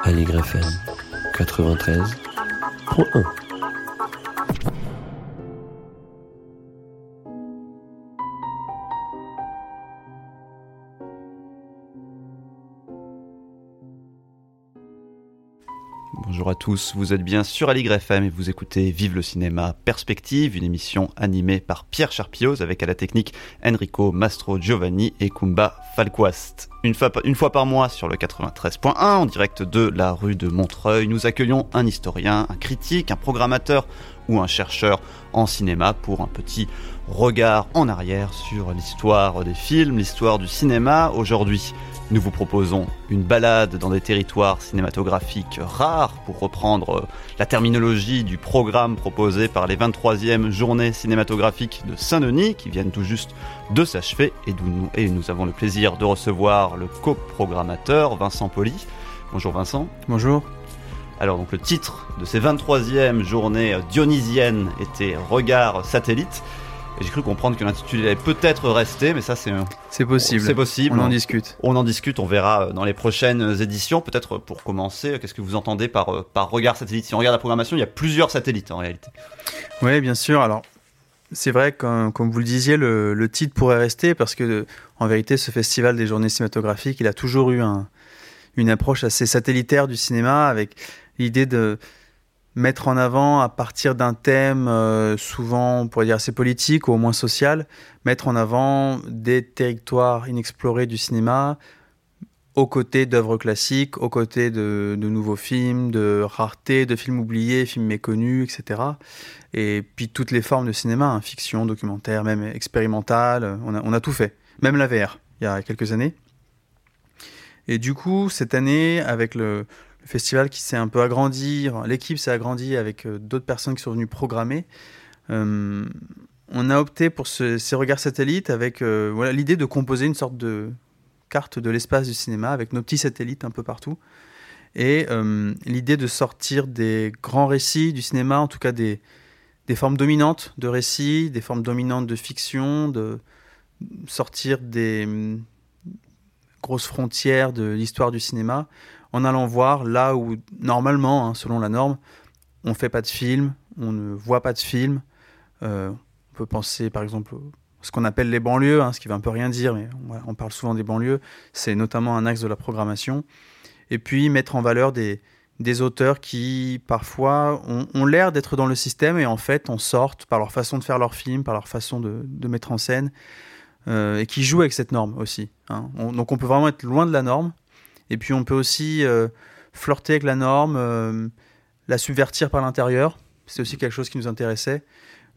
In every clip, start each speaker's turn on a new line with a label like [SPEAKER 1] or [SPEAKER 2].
[SPEAKER 1] Aligre FM 93.1
[SPEAKER 2] tous, vous êtes bien sur Aligre FM et vous écoutez Vive le cinéma Perspective, une émission animée par Pierre Charpioz avec à la technique Enrico Mastro Giovanni et Kumba Falquast. Une fois, une fois par mois sur le 93.1 en direct de la rue de Montreuil, nous accueillons un historien, un critique, un programmateur ou un chercheur en cinéma pour un petit regard en arrière sur l'histoire des films, l'histoire du cinéma aujourd'hui. Nous vous proposons une balade dans des territoires cinématographiques rares, pour reprendre la terminologie du programme proposé par les 23e journées cinématographiques de Saint-Denis, qui viennent tout juste de s'achever, et, nous, et nous avons le plaisir de recevoir le coprogrammateur Vincent Poli. Bonjour Vincent.
[SPEAKER 3] Bonjour.
[SPEAKER 2] Alors donc le titre de ces 23e journées dionysiennes était Regard satellite. Et j'ai cru comprendre que l'intitulé allait peut-être rester, mais ça c'est
[SPEAKER 3] c'est possible.
[SPEAKER 2] C'est possible.
[SPEAKER 3] On en discute.
[SPEAKER 2] On en discute. On verra dans les prochaines éditions. Peut-être pour commencer, qu'est-ce que vous entendez par par regard satellite? Si on regarde la programmation, il y a plusieurs satellites en réalité.
[SPEAKER 3] Oui, bien sûr. Alors c'est vrai, comme, comme, vous le disiez, le, le, titre pourrait rester parce que en vérité, ce festival des journées cinématographiques, il a toujours eu un, une approche assez satellitaire du cinéma avec l'idée de mettre en avant à partir d'un thème euh, souvent, on pourrait dire assez politique ou au moins social, mettre en avant des territoires inexplorés du cinéma aux côtés d'œuvres classiques, aux côtés de, de, nouveaux films, de raretés, de films oubliés, films méconnus, etc. Et puis toutes les formes de cinéma, hein, fiction, documentaire, même expérimental, on a, on a tout fait. Même la VR, il y a quelques années. Et du coup, cette année, avec le, festival qui s'est un peu agrandi, l'équipe s'est agrandie avec euh, d'autres personnes qui sont venues programmer. Euh, on a opté pour ce, ces regards satellites avec euh, l'idée de composer une sorte de carte de l'espace du cinéma avec nos petits satellites un peu partout. Et l'idée de sortir des grands récits du cinéma, en tout cas des, des formes dominantes de récits, des formes dominantes de fiction, de sortir des mm, grosses frontières de l'histoire du cinéma en allant voir là où, normalement, hein, selon la norme, on ne fait pas de film, on ne voit pas de film. Euh, on peut penser, par exemple, ce qu'on appelle les banlieues, hein, ce qui ne veut un peu rien dire, mais on, parle souvent des banlieues. C'est notamment un axe de la programmation. Et puis, mettre en valeur des, des auteurs qui, parfois, ont, l'air d'être dans le système et, en fait, en sortent par leur façon de faire leur film, par leur façon de, mettre en scène, euh, et qui jouent avec cette norme aussi. Hein. On, donc, on peut vraiment être loin de la norme, et puis on peut aussi euh, flirter avec la norme, euh, la subvertir par l'intérieur. C'est aussi quelque chose qui nous intéressait.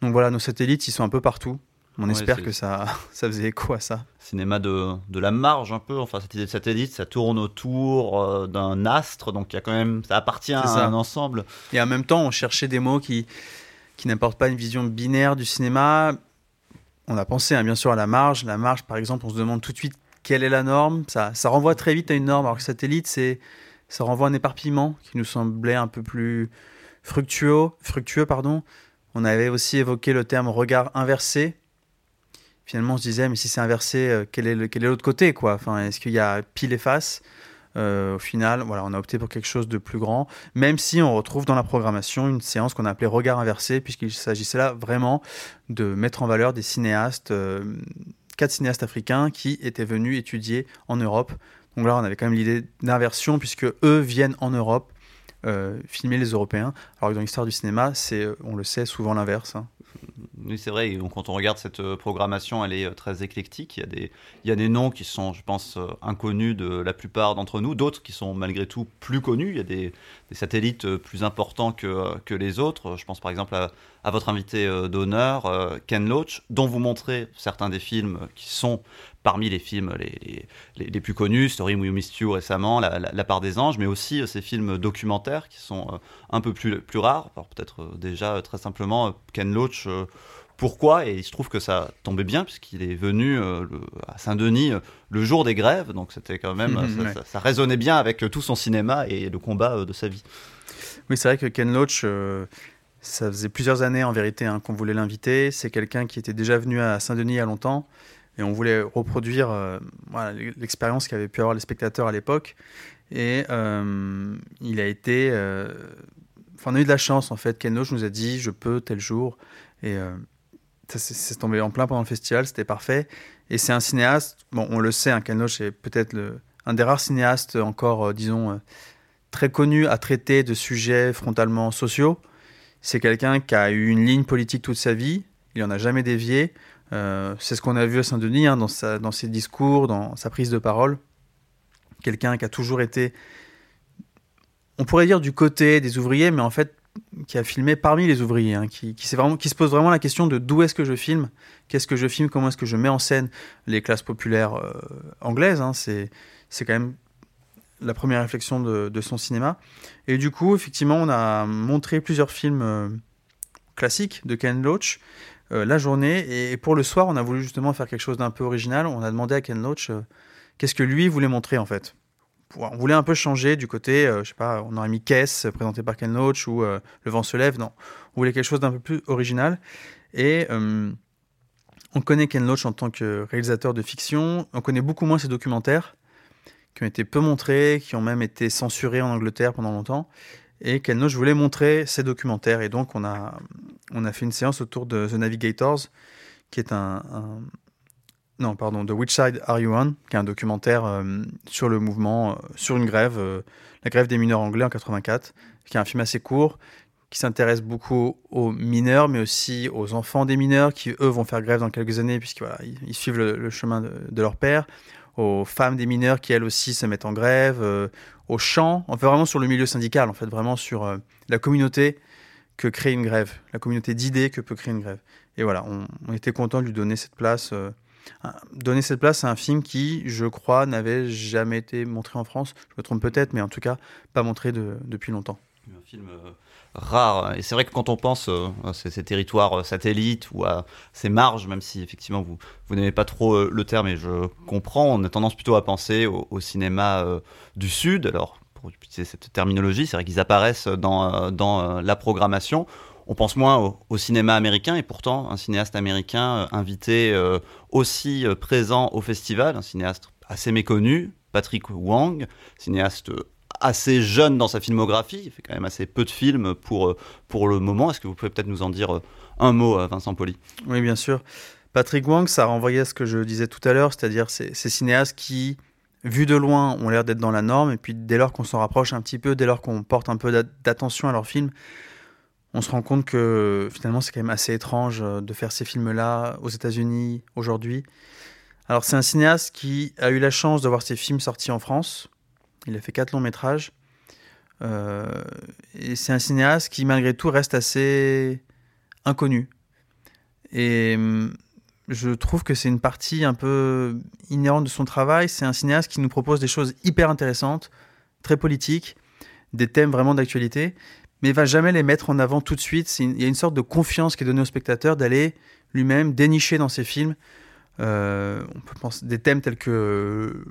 [SPEAKER 3] Donc voilà, nos satellites, ils sont un peu partout. On ouais, espère que ça, ça faisait écho à ça.
[SPEAKER 2] Cinéma de, de la marge un peu, enfin cette idée de satellite, ça tourne autour euh, d'un astre, donc il y a quand même, ça appartient à ça. un ensemble.
[SPEAKER 3] Et en même temps, on cherchait des mots qui, qui n'apportent pas une vision binaire du cinéma. On a pensé hein, bien sûr à la marge. La marge, par exemple, on se demande tout de suite quelle est la norme ça, renvoie très vite à une norme, alors que satellite, c'est, ça renvoie à un éparpillement qui nous semblait un peu plus fructueux. fructueux pardon. On avait aussi évoqué le terme regard inversé. Finalement, on se disait, mais si c'est inversé, euh, quel est, le, quel est l'autre côté quoi? Enfin, Est-ce qu'il y a pile et face? Euh, Au final, voilà, on a opté pour quelque chose de plus grand, même si on retrouve dans la programmation une séance qu'on a appelée regard inversé, puisqu'il s'agissait là vraiment de mettre en valeur des cinéastes. Euh, quatre cinéastes africains qui étaient venus étudier en Europe. Donc là, on avait quand même l'idée d'inversion, puisque eux viennent en Europe euh, filmer les Européens. Alors que dans l'histoire du cinéma, c'est, on le sait, souvent l'inverse. Hein.
[SPEAKER 2] Oui, c'est vrai. Donc, quand on regarde cette programmation, elle est très éclectique. Il y, a des, il y a des noms qui sont, je pense, inconnus de la plupart d'entre nous, d'autres qui sont malgré tout plus connus. Il y a des, satellites plus importants que, que, les autres. Je pense par exemple à votre invité d'honneur, Ken Loach, dont vous montrez certains des films qui sont parmi les films les, les, les plus connus, Story We Missed You récemment, la, la, la, part des anges, mais aussi ces films documentaires qui sont un peu plus, plus rares. Peut-être déjà très simplement Ken Loach pourquoi? Et il se trouve que ça tombait bien puisqu'il est venu euh, le, à Saint-Denis euh, le jour des grèves donc c'était quand même mmh, ça, ouais. ça, ça, résonnait bien avec tout son cinéma et le combat euh, de sa vie
[SPEAKER 3] oui c'est vrai que Ken Loach euh, ça faisait plusieurs années en vérité hein, qu'on voulait l'inviter c'est quelqu'un qui était déjà venu à Saint-Denis il y a longtemps Et on voulait reproduire l'expérience qu'avaient pu avoir les spectateurs à l'époque. Et il a été. Enfin, on a eu de la chance en fait. Ken nous a dit je peux tel jour. Et ça s'est tombé en plein pendant le festival, c'était parfait. Et c'est un cinéaste, bon, on le sait, hein, est peut-être un des rares cinéastes encore, disons, très connu à traiter de sujets frontalement sociaux. C'est quelqu'un qui a eu une ligne politique toute sa vie, il n'en a jamais dévié. Euh, c'est ce qu'on a vu à Saint-Denis hein, dans, ses discours, dans sa prise de parole. Quelqu'un qui a toujours été, on pourrait dire du côté des ouvriers, mais en fait qui a filmé parmi les ouvriers, hein, qui, se pose vraiment la question de d'où est-ce que je filme, qu'est-ce que je filme, comment est-ce que je mets en scène les classes populaires euh, anglaises. Hein, c'est quand même la première réflexion de, son cinéma. Et du coup, effectivement, on a montré plusieurs films euh, classiques de Ken Loach la journée. Et, pour le soir, on a voulu justement faire quelque chose d'un peu original. On a demandé à Ken Loach euh, qu'est-ce que lui voulait montrer en fait. On voulait un peu changer du côté, je sais pas, on aurait mis Kess présenté par Ken Loach ou Le vent se lève. Non, on voulait quelque chose d'un peu plus original. Et on connaît Ken Loach en tant que réalisateur de fiction. On connaît beaucoup moins ses documentaires qui ont été peu montrés, qui ont même été censurés en Angleterre pendant longtemps. Et je voulait montrer ces documentaires. Et donc, on a, on a fait une séance autour de The Navigators, qui est un. non, pardon, de Which Side Are You On, qui est un documentaire euh, sur le mouvement, euh, sur une grève, euh, la grève des mineurs anglais en 84, qui est un film assez court, qui s'intéresse beaucoup aux mineurs, mais aussi aux enfants des mineurs, qui eux vont faire grève dans quelques années, puisqu'ils voilà, suivent le, chemin de, leur père, aux femmes des mineurs qui elles aussi se mettent en grève, aux chants, on fait vraiment sur le milieu syndical, en fait vraiment sur la communauté que crée une grève, la communauté d'idées que peut créer une grève. Et voilà, on, était content de lui donner cette place, euh, donner cette place à un film qui, je crois, n'avait jamais été montré en France. Je me trompe peut-être, mais en tout cas, pas montré depuis longtemps.
[SPEAKER 2] Un film rare. Et c'est vrai que quand on pense euh, à ces, territoires euh, satellites ou à ces marges, même si effectivement vous, vous n'aimez pas trop euh, le terme, et je comprends, on a tendance plutôt à penser au, cinéma du Sud. Alors, pour utiliser cette terminologie, c'est vrai qu'ils apparaissent dans, dans la programmation. On pense moins au, cinéma américain et pourtant un cinéaste américain invité aussi présent au festival, un cinéaste assez méconnu, Patrick Wang, cinéaste assez jeune dans sa filmographie. Il fait quand même assez peu de films pour, euh, pour le moment. Est-ce que vous pouvez peut-être nous en dire euh, un mot, euh, Vincent Poli
[SPEAKER 3] Oui, bien sûr. Patrick Wang, ça renvoyait à ce que je disais tout à l'heure, c'est-à-dire ces, ces cinéastes qui, vus de loin, ont l'air d'être dans la norme, et puis dès lors qu'on s'en rapproche un petit peu, dès lors qu'on porte un peu d'attention à leurs films, on se rend compte que finalement c'est quand même assez étrange de faire ces films-là aux États-Unis aujourd'hui. Alors c'est un cinéaste qui a eu la chance de voir ses films sortis en France, il a fait quatre longs métrages. Euh, et c'est un cinéaste qui, malgré tout, reste assez inconnu. Et hum, je trouve que c'est une partie un peu inhérente de son travail. C'est un cinéaste qui nous propose des choses hyper intéressantes, très politiques, des thèmes vraiment d'actualité, mais va jamais les mettre en avant tout de suite. il y a une sorte de confiance qui est donnée au spectateur d'aller lui-même dénicher dans ses films. Euh, des thèmes tels que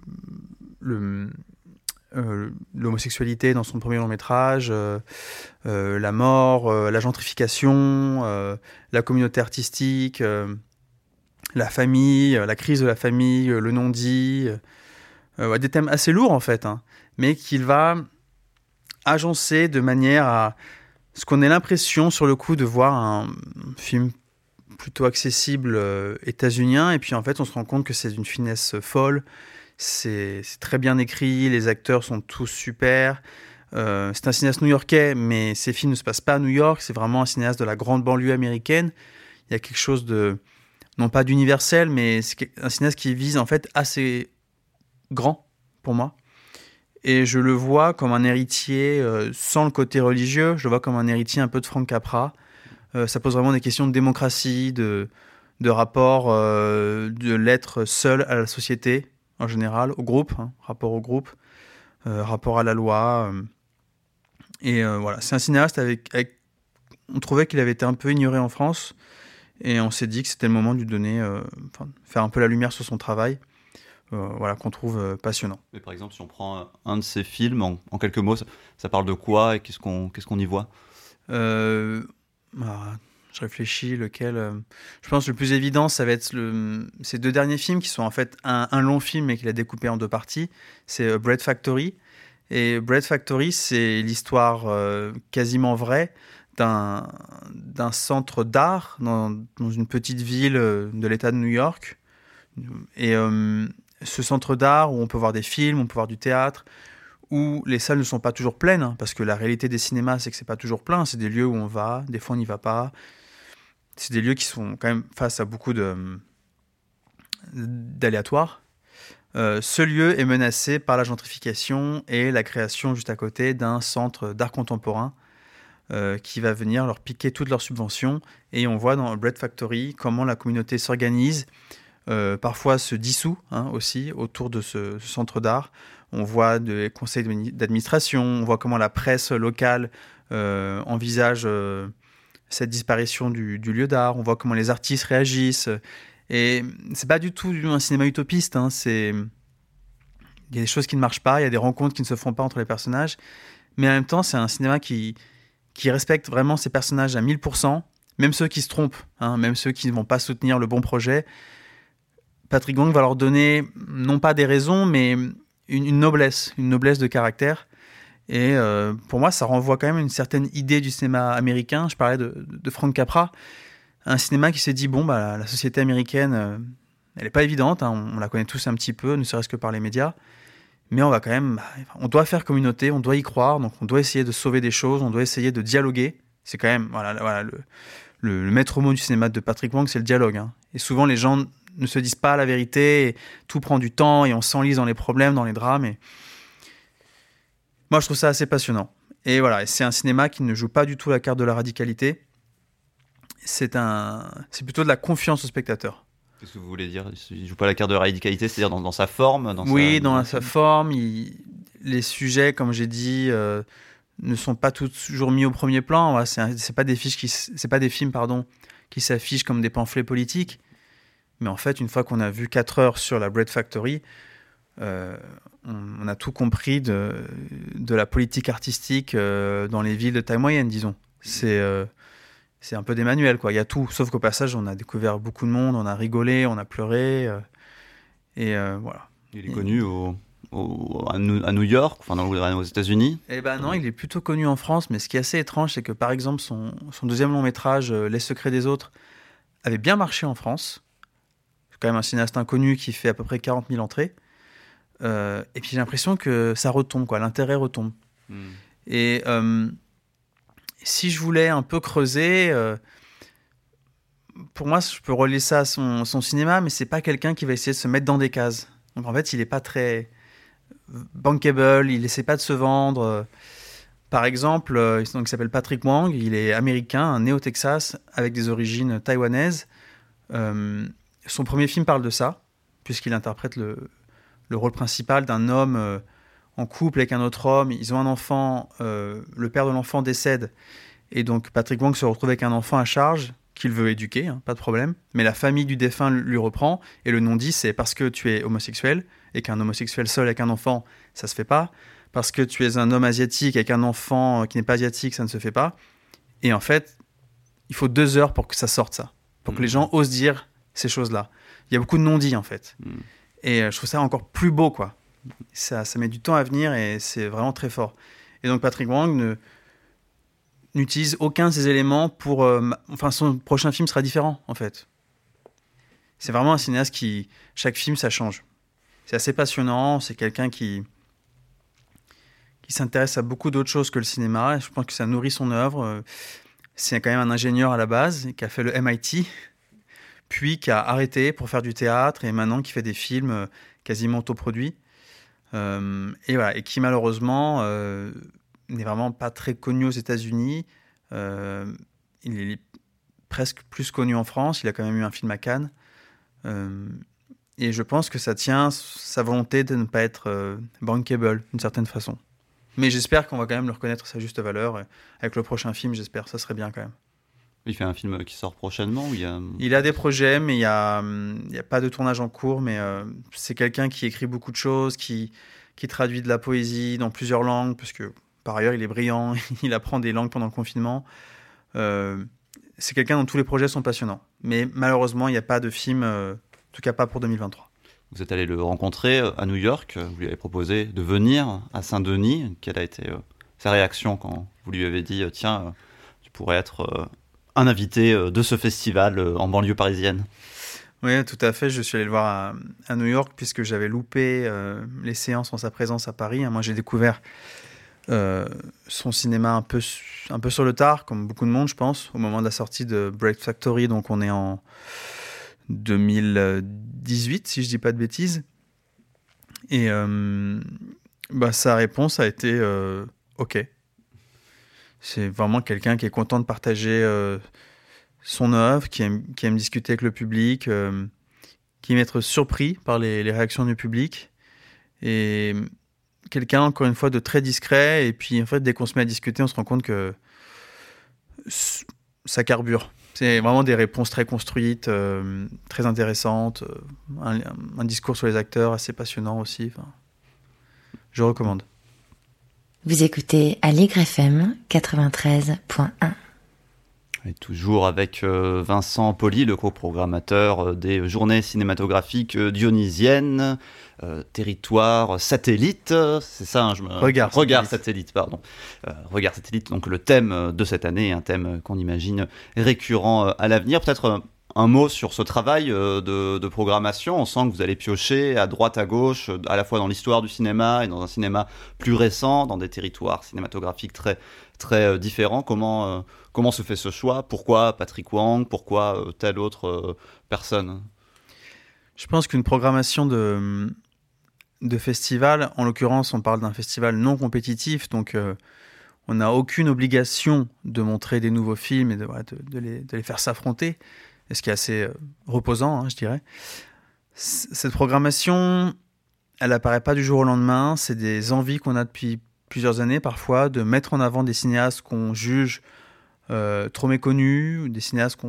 [SPEAKER 3] euh, l'homosexualité dans son premier long métrage, euh, la mort, la gentrification, la communauté artistique, la famille, la crise de la famille, le non-dit, des thèmes assez lourds en fait, hein, mais qu'il va agencer de manière à ce qu'on ait l'impression sur le coup de voir un film plutôt accessible états-unien, et puis en fait on se rend compte que c'est d'une finesse folle, c'est très bien écrit, les acteurs sont tous super. Euh, c'est un cinéaste new-yorkais, mais ses films ne se passent pas à New York. C'est vraiment un cinéaste de la grande banlieue américaine. Il y a quelque chose de, non pas d'universel, mais c'est un cinéaste qui vise en fait assez grand pour moi. Et je le vois comme un héritier euh, sans le côté religieux. Je le vois comme un héritier un peu de Frank Capra. Euh, ça pose vraiment des questions de démocratie, de, de rapport de l'être seul à la société en général, au groupe, hein, rapport au groupe, euh, rapport à la loi. Euh. et euh, voilà, c'est un cinéaste avec, On trouvait qu'il avait été un peu ignoré en France, et on s'est dit que c'était le moment de lui donner, faire un peu la lumière sur son travail. voilà, qu'on trouve passionnant.
[SPEAKER 2] Mais par exemple, si on prend un de ses films, en, quelques mots, ça, parle de quoi et qu'est-ce qu'on qu'est-ce qu'on y voit?
[SPEAKER 3] Bah, je réfléchis lequel. je pense que le plus évident, ça va être le, ces deux derniers films qui sont en fait un, long film mais qu'il a découpé en deux parties. C'est Bread Factory. Et Bread Factory, c'est l'histoire quasiment vraie d'un centre d'art dans, une petite ville de l'État de New York. Et ce centre d'art où on peut voir des films, on peut voir du théâtre, où les salles ne sont pas toujours pleines, hein, parce que la réalité des cinémas, c'est que c'est pas toujours plein. C'est des lieux où on va, des fois on n'y va pas. C'est des lieux qui sont quand même face à beaucoup d'aléatoires. Euh, ce lieu est menacé par la gentrification et la création juste à côté d'un centre d'art contemporain euh, qui va venir leur piquer toutes leurs subventions. Et on voit dans Bread Factory comment la communauté s'organise, euh, parfois se dissout hein, aussi autour de ce centre d'art on voit des conseils d'administration, on voit comment la presse locale euh, envisage cette disparition du, lieu d'art, on voit comment les artistes réagissent. Et c'est pas du tout un cinéma utopiste, hein, c'est il y a des choses qui ne marchent pas, il y a des rencontres qui ne se font pas entre les personnages, mais en même temps, c'est un cinéma qui, qui respecte vraiment ses personnages à 1000%, même ceux qui se trompent, hein, même ceux qui ne vont pas soutenir le bon projet. Patrick Gong va leur donner non pas des raisons, mais une, noblesse, une noblesse de caractère. Et euh, pour moi, ça renvoie quand même une certaine idée du cinéma américain. Je parlais de, Frank Capra, un cinéma qui s'est dit bon, bah, la, société américaine, euh, elle n'est pas évidente. Hein. on, la connaît tous un petit peu, ne serait-ce que par les médias. Mais on va quand même, bah, on doit faire communauté, on doit y croire, donc on doit essayer de sauver des choses, on doit essayer de dialoguer. C'est quand même, voilà, le, maître mot du cinéma de Patrick Wang, c'est le dialogue. Hein. Et souvent, les gens ne se disent pas la vérité, tout prend du temps et on s'enlise dans les problèmes, dans les drames. Et... Moi, je trouve ça assez passionnant. Et voilà, c'est un cinéma qui ne joue pas du tout la carte de la radicalité. C'est un, c'est plutôt de la confiance au spectateur.
[SPEAKER 2] Qu'est-ce que vous voulez dire? Il joue pas la carte de radicalité, c'est-à-dire dans, sa forme dans
[SPEAKER 3] Oui, dans sa forme. Les sujets, comme j'ai dit, euh, ne sont pas toujours mis au premier plan. C'est pas des fiches qui, c'est pas des films, pardon, qui s'affichent comme des pamphlets politiques. Mais en fait, une fois qu'on a vu 4 heures sur la Bread Factory, euh, on, a tout compris de, de la politique artistique euh, dans les villes de taille moyenne, disons. C'est c'est un peu des manuels, quoi. Il y a tout. Sauf qu'au passage, on a découvert beaucoup de monde, on a rigolé, on a pleuré. et voilà.
[SPEAKER 2] Il est connu au, à New York, enfin dans, aux États-Unis?
[SPEAKER 3] Eh ben non, il est plutôt connu en France. Mais ce qui est assez étrange, c'est que par exemple, son, son deuxième long métrage, Les secrets des autres, avait bien marché en France quand même un cinéaste inconnu qui fait à peu près 40 000 entrées. Euh, et puis j'ai l'impression que ça retombe, quoi, l'intérêt retombe. Hmm. Et euh, si je voulais un peu creuser, euh, pour moi, je peux relier ça à son, cinéma, mais c'est pas quelqu'un qui va essayer de se mettre dans des cases. Donc en fait, il n'est pas très bankable, il essaie pas de se vendre. Par exemple, il s'appelle Patrick Wang, il est américain, un néo-Texas, avec des origines taïwanaises. Son premier film parle de ça, puisqu'il interprète le, rôle principal d'un homme euh, en couple avec un autre homme. Ils ont un enfant, euh, le père de l'enfant décède, et donc Patrick Wang se retrouve avec un enfant à charge qu'il veut éduquer, hein, pas de problème. Mais la famille du défunt lui reprend, et le non-dit, c'est parce que tu es homosexuel, et qu'un homosexuel seul avec un enfant, ça se fait pas. Parce que tu es un homme asiatique avec un enfant qui n'est pas asiatique, ça ne se fait pas. Et en fait, il faut deux heures pour que ça sorte, ça. Pour que les mmh. gens osent dire ces choses-là. Il y a beaucoup de non-dits, en fait. Hmm. Et euh, je trouve ça encore plus beau, quoi. Ça, ça met du temps à venir et c'est vraiment très fort. Et donc Patrick Wang n'utilise aucun de ces éléments pour... Euh, enfin, son prochain film sera différent, en fait. C'est vraiment un cinéaste qui... Chaque film, ça change. C'est assez passionnant. C'est quelqu'un qui qui s'intéresse à beaucoup d'autres choses que le cinéma. je pense que ça nourrit son œuvre. C'est quand même un ingénieur à la base qui a fait le MIT, puis qui a arrêté pour faire du théâtre et maintenant qui fait des films euh, quasiment autoproduits. Euh, et voilà, et qui malheureusement euh, n'est vraiment pas très connu aux États-Unis. il est presque plus connu en France. Il a quand même eu un film à Cannes. et je pense que ça tient sa volonté de ne pas être bankable d'une certaine façon. Mais j'espère qu'on va quand même le reconnaître sa juste valeur. Avec le prochain film, j'espère. Ça serait bien quand même.
[SPEAKER 2] Il fait un film qui sort prochainement il, a...
[SPEAKER 3] il a des projets, mais il n'y a, a pas de tournage en cours. Mais euh, c'est quelqu'un qui écrit beaucoup de choses, qui, qui traduit de la poésie dans plusieurs langues, parce que par ailleurs, il est brillant, il apprend des langues pendant le confinement. Euh, c'est quelqu'un dont tous les projets sont passionnants. Mais malheureusement, il n'y a pas de film, en tout cas pas pour 2023.
[SPEAKER 2] Vous êtes allé le rencontrer à New York, vous lui avez proposé de venir à Saint-Denis. Quelle a été sa réaction quand vous lui avez dit tiens, tu pourrais être un invité de ce festival en banlieue parisienne
[SPEAKER 3] oui, tout à fait. Je suis allé le voir à, New York puisque j'avais loupé euh, les séances en sa présence à Paris. Moi, j'ai découvert euh, son cinéma un peu, un peu sur le tard, comme beaucoup de monde, je pense, au moment de la sortie de Break Factory. Donc, on est en 2018, si je dis pas de bêtises. Et euh, bah, sa réponse a été OK. C'est vraiment quelqu'un qui est content de partager son œuvre, qui aime, discuter avec le public, euh, qui aime être surpris par les, réactions du public. Et quelqu'un, encore une fois, de très discret. Et puis, en fait, dès qu'on se met à discuter, on se rend compte que ça carbure. C'est vraiment des réponses très construites, euh, très intéressantes. Euh, un, discours sur les acteurs assez passionnant aussi. je recommande.
[SPEAKER 4] Vous écoutez Allegre FM 93.1
[SPEAKER 2] toujours avec euh, Vincent Poli, le coprogrammateur euh, des journées cinématographiques euh, dionysiennes, territoire satellite, c'est ça, hein, je me...
[SPEAKER 3] Regard,
[SPEAKER 2] Regard satellite, pardon. Regard satellite, donc le thème de cette année, un thème qu'on imagine récurrent à l'avenir. Peut-être un mot sur ce travail de, de, programmation. On sent que vous allez piocher à droite, à gauche, à la fois dans l'histoire du cinéma et dans un cinéma plus récent, dans des territoires cinématographiques très, très différents. Comment, Comment se fait ce choix? Pourquoi Patrick Wang? Pourquoi euh, telle autre euh, personne?
[SPEAKER 3] Je pense qu'une programmation de, de festival, en l'occurrence, on parle d'un festival non compétitif, donc euh, on n'a aucune obligation de montrer des nouveaux films et de, les, faire s'affronter, ce qui est assez reposant, hein, je dirais. cette programmation, elle apparaît pas du jour au lendemain, c'est des envies qu'on a depuis plusieurs années parfois de mettre en avant des cinéastes qu'on juge euh, trop méconnus, des cinéastes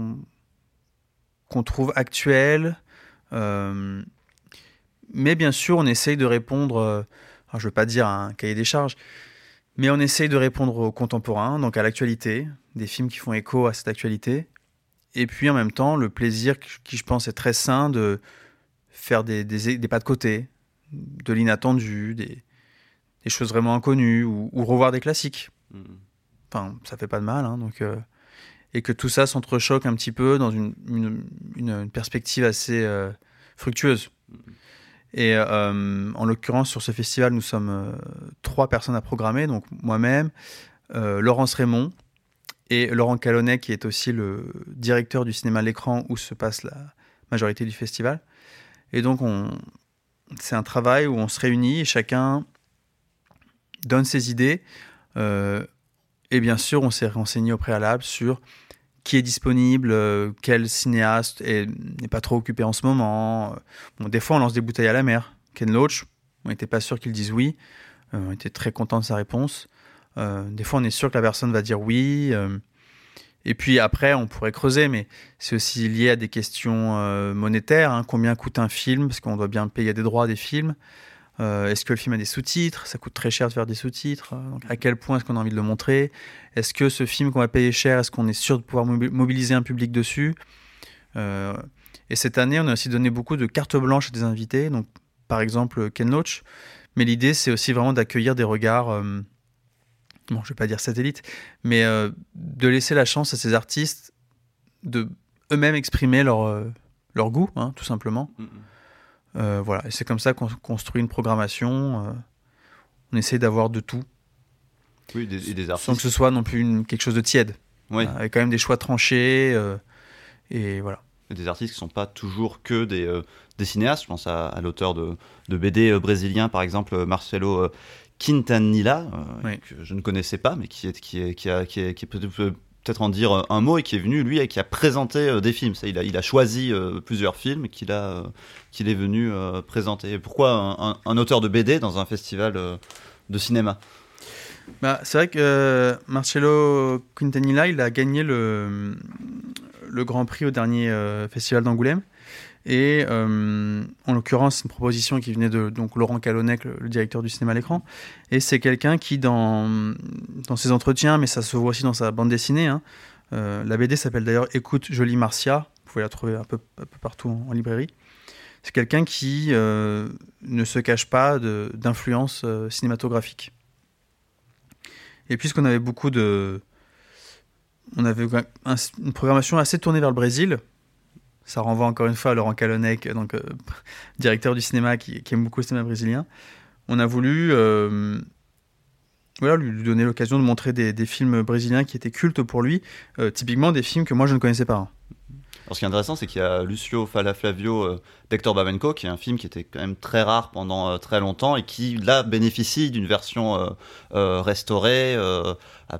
[SPEAKER 3] qu'on trouve actuels. Euh, mais bien sûr, on essaye de répondre, euh, je ne veux pas dire un cahier des charges, mais on essaye de répondre aux contemporains, donc à l'actualité, des films qui font écho à cette actualité. Et puis en même temps, le plaisir qui, je pense, est très sain de faire des, des, pas de côté, de l'inattendu, des, des, choses vraiment inconnues, ou, revoir des classiques. Mmh. Enfin, ça fait pas de mal. Hein, donc, euh, et que tout ça s'entrechoque un petit peu dans une, une, perspective assez euh, fructueuse. Et euh, en l'occurrence, sur ce festival, nous sommes trois personnes à programmer, donc moi-même, Laurence Raymond et Laurent Calonnet, qui est aussi le directeur du cinéma à l'écran où se passe la majorité du festival. Et donc, on, c'est un travail où on se réunit et chacun donne ses idées. Et bien sûr, on s'est renseigné au préalable sur qui est disponible, euh, quel cinéaste n'est pas trop occupé en ce moment. Bon, des fois, on lance des bouteilles à la mer. Ken Loach, on n'était pas sûr qu'il dise oui. Euh, on était très content de sa réponse. Euh, des fois, on est sûr que la personne va dire oui. et puis après, on pourrait creuser, mais c'est aussi lié à des questions monétaires. Hein. Combien coûte un film? Parce qu'on doit bien payer des droits des films. Euh, est-ce que le film a des sous-titres? Ça coûte très cher de faire des sous-titres. À quel point est-ce qu'on a envie de le montrer? Est-ce que ce film qu'on va payer cher, est-ce qu'on est sûr de pouvoir mobiliser un public dessus? Euh, Et cette année, on a aussi donné beaucoup de cartes blanches à des invités. Donc, par exemple, Ken Loach. Mais l'idée, c'est aussi vraiment d'accueillir des regards, euh, bon, je vais pas dire satellites, mais de laisser la chance à ces artistes de eux-mêmes exprimer leur, leur goût, hein, tout simplement. Mm. Euh, voilà, et c'est comme ça qu'on construit une programmation. Euh, on essaie d'avoir de tout.
[SPEAKER 2] Oui, des, et des artistes.
[SPEAKER 3] Sans que ce soit non plus quelque chose de tiède.
[SPEAKER 2] Oui.
[SPEAKER 3] Euh, avec quand même des choix tranchés. et voilà.
[SPEAKER 2] des artistes qui ne sont pas toujours que des, des cinéastes. Je pense à, l'auteur de, de, BD brésilien, par exemple, Marcelo Quintanilla, que je ne connaissais pas, mais qui est, qui est, qui a, qui est, qui est peut-être en dire un mot et qui est venu lui et qui a présenté euh, des films. il, a, il a choisi euh, plusieurs films qu'il a euh, qu'il est venu présenter. Pourquoi un, auteur de BD dans un festival de cinéma?
[SPEAKER 3] Bah, c'est vrai que Marcello Quintanilla, il a gagné le, le Grand Prix au dernier festival d'Angoulême. Et euh, en l'occurrence, une proposition qui venait de donc, Laurent Calonnec, le, directeur du cinéma à l'écran. Et c'est quelqu'un qui, dans, dans ses entretiens, mais ça se voit aussi dans sa bande dessinée, hein, la BD s'appelle d'ailleurs Écoute Jolie Marcia. Vous pouvez la trouver un peu, un peu partout en, librairie. C'est quelqu'un qui ne se cache pas d'influence cinématographique. Et puisqu'on avait beaucoup de. On avait une programmation assez tournée vers le Brésil. Ça renvoie encore une fois à Laurent Calonec, donc euh, directeur du cinéma qui, aime beaucoup le cinéma brésilien. On a voulu euh, voilà, lui donner l'occasion de montrer des, films brésiliens qui étaient cultes pour lui, euh, typiquement des films que moi je ne connaissais pas.
[SPEAKER 2] Alors, ce qui est intéressant, c'est qu'il y a Lucio Falaflavio d'Hector Babenco, qui est un film qui était quand même très rare pendant très longtemps et qui, là, bénéficie d'une version restaurée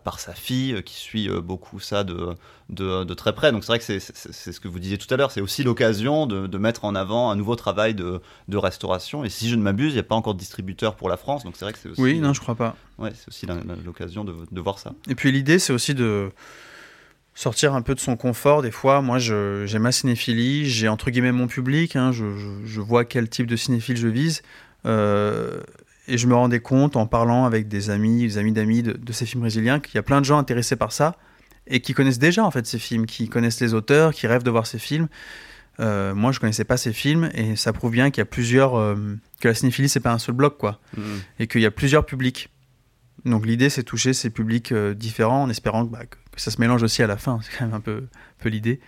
[SPEAKER 2] par sa fille, qui suit beaucoup ça de, de, très près. Donc, c'est vrai que c'est ce que vous disiez tout à l'heure, c'est aussi l'occasion de, mettre en avant un nouveau travail de, de restauration. Et si je ne m'abuse, il n'y a pas encore de distributeur pour la France, donc c'est vrai que c'est aussi.
[SPEAKER 3] Oui, non, je crois pas.
[SPEAKER 2] Ouais, c'est aussi l'occasion de voir ça.
[SPEAKER 3] Et puis, l'idée, c'est aussi de sortir un peu de son confort. Des fois, moi, j'ai ma cinéphilie, j'ai entre guillemets mon public, hein, je, je, vois quel type de cinéphile je vise. Euh, et je me rendais compte en parlant avec des amis, des amis d'amis de, ces films brésiliens, qu'il y a plein de gens intéressés par ça et qui connaissent déjà en fait ces films, qui connaissent les auteurs, qui rêvent de voir ces films. Euh, moi, je connaissais pas ces films et ça prouve bien qu'il y a plusieurs, euh, que la cinéphilie c'est pas un seul bloc quoi, mmh. et qu'il y a plusieurs publics. Donc l'idée c'est toucher ces publics différents en espérant que, bah, ça se mélange aussi à la fin, c'est quand même un peu, peu l'idée.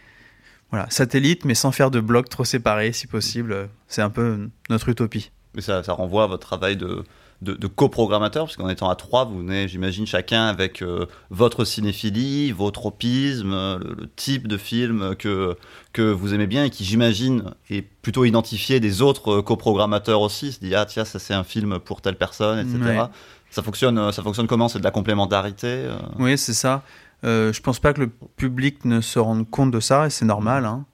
[SPEAKER 3] Voilà, satellite, mais sans faire de blocs trop séparés, si possible. C'est un peu notre utopie.
[SPEAKER 2] Mais ça, ça renvoie à votre travail de, de, coprogrammateur, parce qu'en étant à trois, vous venez, j'imagine, chacun avec euh, votre cinéphilie, votre tropisme, le, type de film que, que vous aimez bien et qui, j'imagine, est plutôt identifié des autres euh, coprogrammateurs aussi. Se dit, ah tiens, ça c'est un film pour telle personne, etc. Ça fonctionne, euh, ça fonctionne comment C'est de la complémentarité
[SPEAKER 3] Oui, c'est ça. Euh, je pense pas que le public ne se rende compte de ça, et c'est normal. Hein.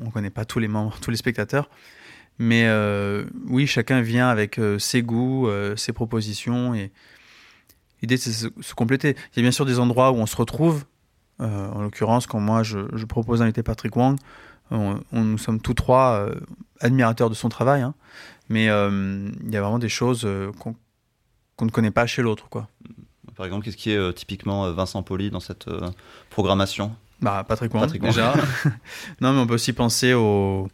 [SPEAKER 3] On ne connaît pas tous les membres, tous les spectateurs. Mais euh, oui, chacun vient avec euh, ses goûts, ses propositions. Et l'idée, c'est de se, compléter. Il y a bien sûr des endroits où on se retrouve. en l'occurrence, quand moi, je, propose d'inviter Patrick Wang, on, nous sommes tous trois admirateurs de son travail. Hein. mais il y a vraiment des choses qu'on ne connaît pas chez l'autre. quoi.
[SPEAKER 2] Par exemple, qu'est-ce qui est euh, typiquement euh, Vincent Poli dans cette euh, programmation?
[SPEAKER 3] Bah, Patrick Wang, déjà. non, mais on peut aussi penser au,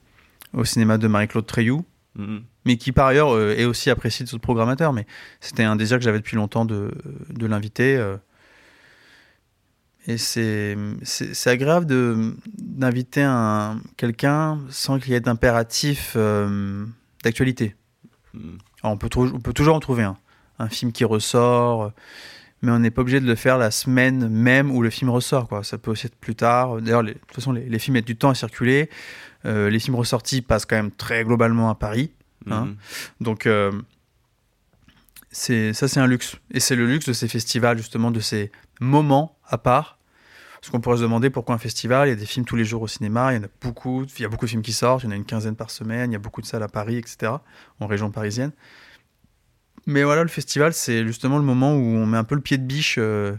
[SPEAKER 3] au cinéma de Marie-Claude Treilloux, mm-hmm. mais qui par ailleurs est aussi apprécié de ce programmateur. Mais c'était un désir que j'avais depuis longtemps de, de l'inviter. et c'est agréable d'inviter quelqu'un sans qu'il y ait d'impératif d'actualité. Mm. On, peut on peut toujours en trouver un. Un film qui ressort, mais on n'est pas obligé de le faire la semaine même où le film ressort. Quoi. Ça peut aussi être plus tard. D'ailleurs, de toute façon, les, films mettent du temps à circuler. Euh, les films ressortis passent quand même très globalement à Paris. Hein. Mhm. Donc, euh, c'est, ça, c'est un luxe. Et c'est le luxe de ces festivals, justement, de ces moments à part. Parce qu'on pourrait se demander pourquoi un festival, il y a des films tous les jours au cinéma, il y en a beaucoup, il y a beaucoup de films qui sortent, il y en a une quinzaine par semaine, il y a beaucoup de salles à Paris, etc., en région parisienne. Mais voilà, le festival, c'est justement le moment où on met un peu le pied de biche, euh,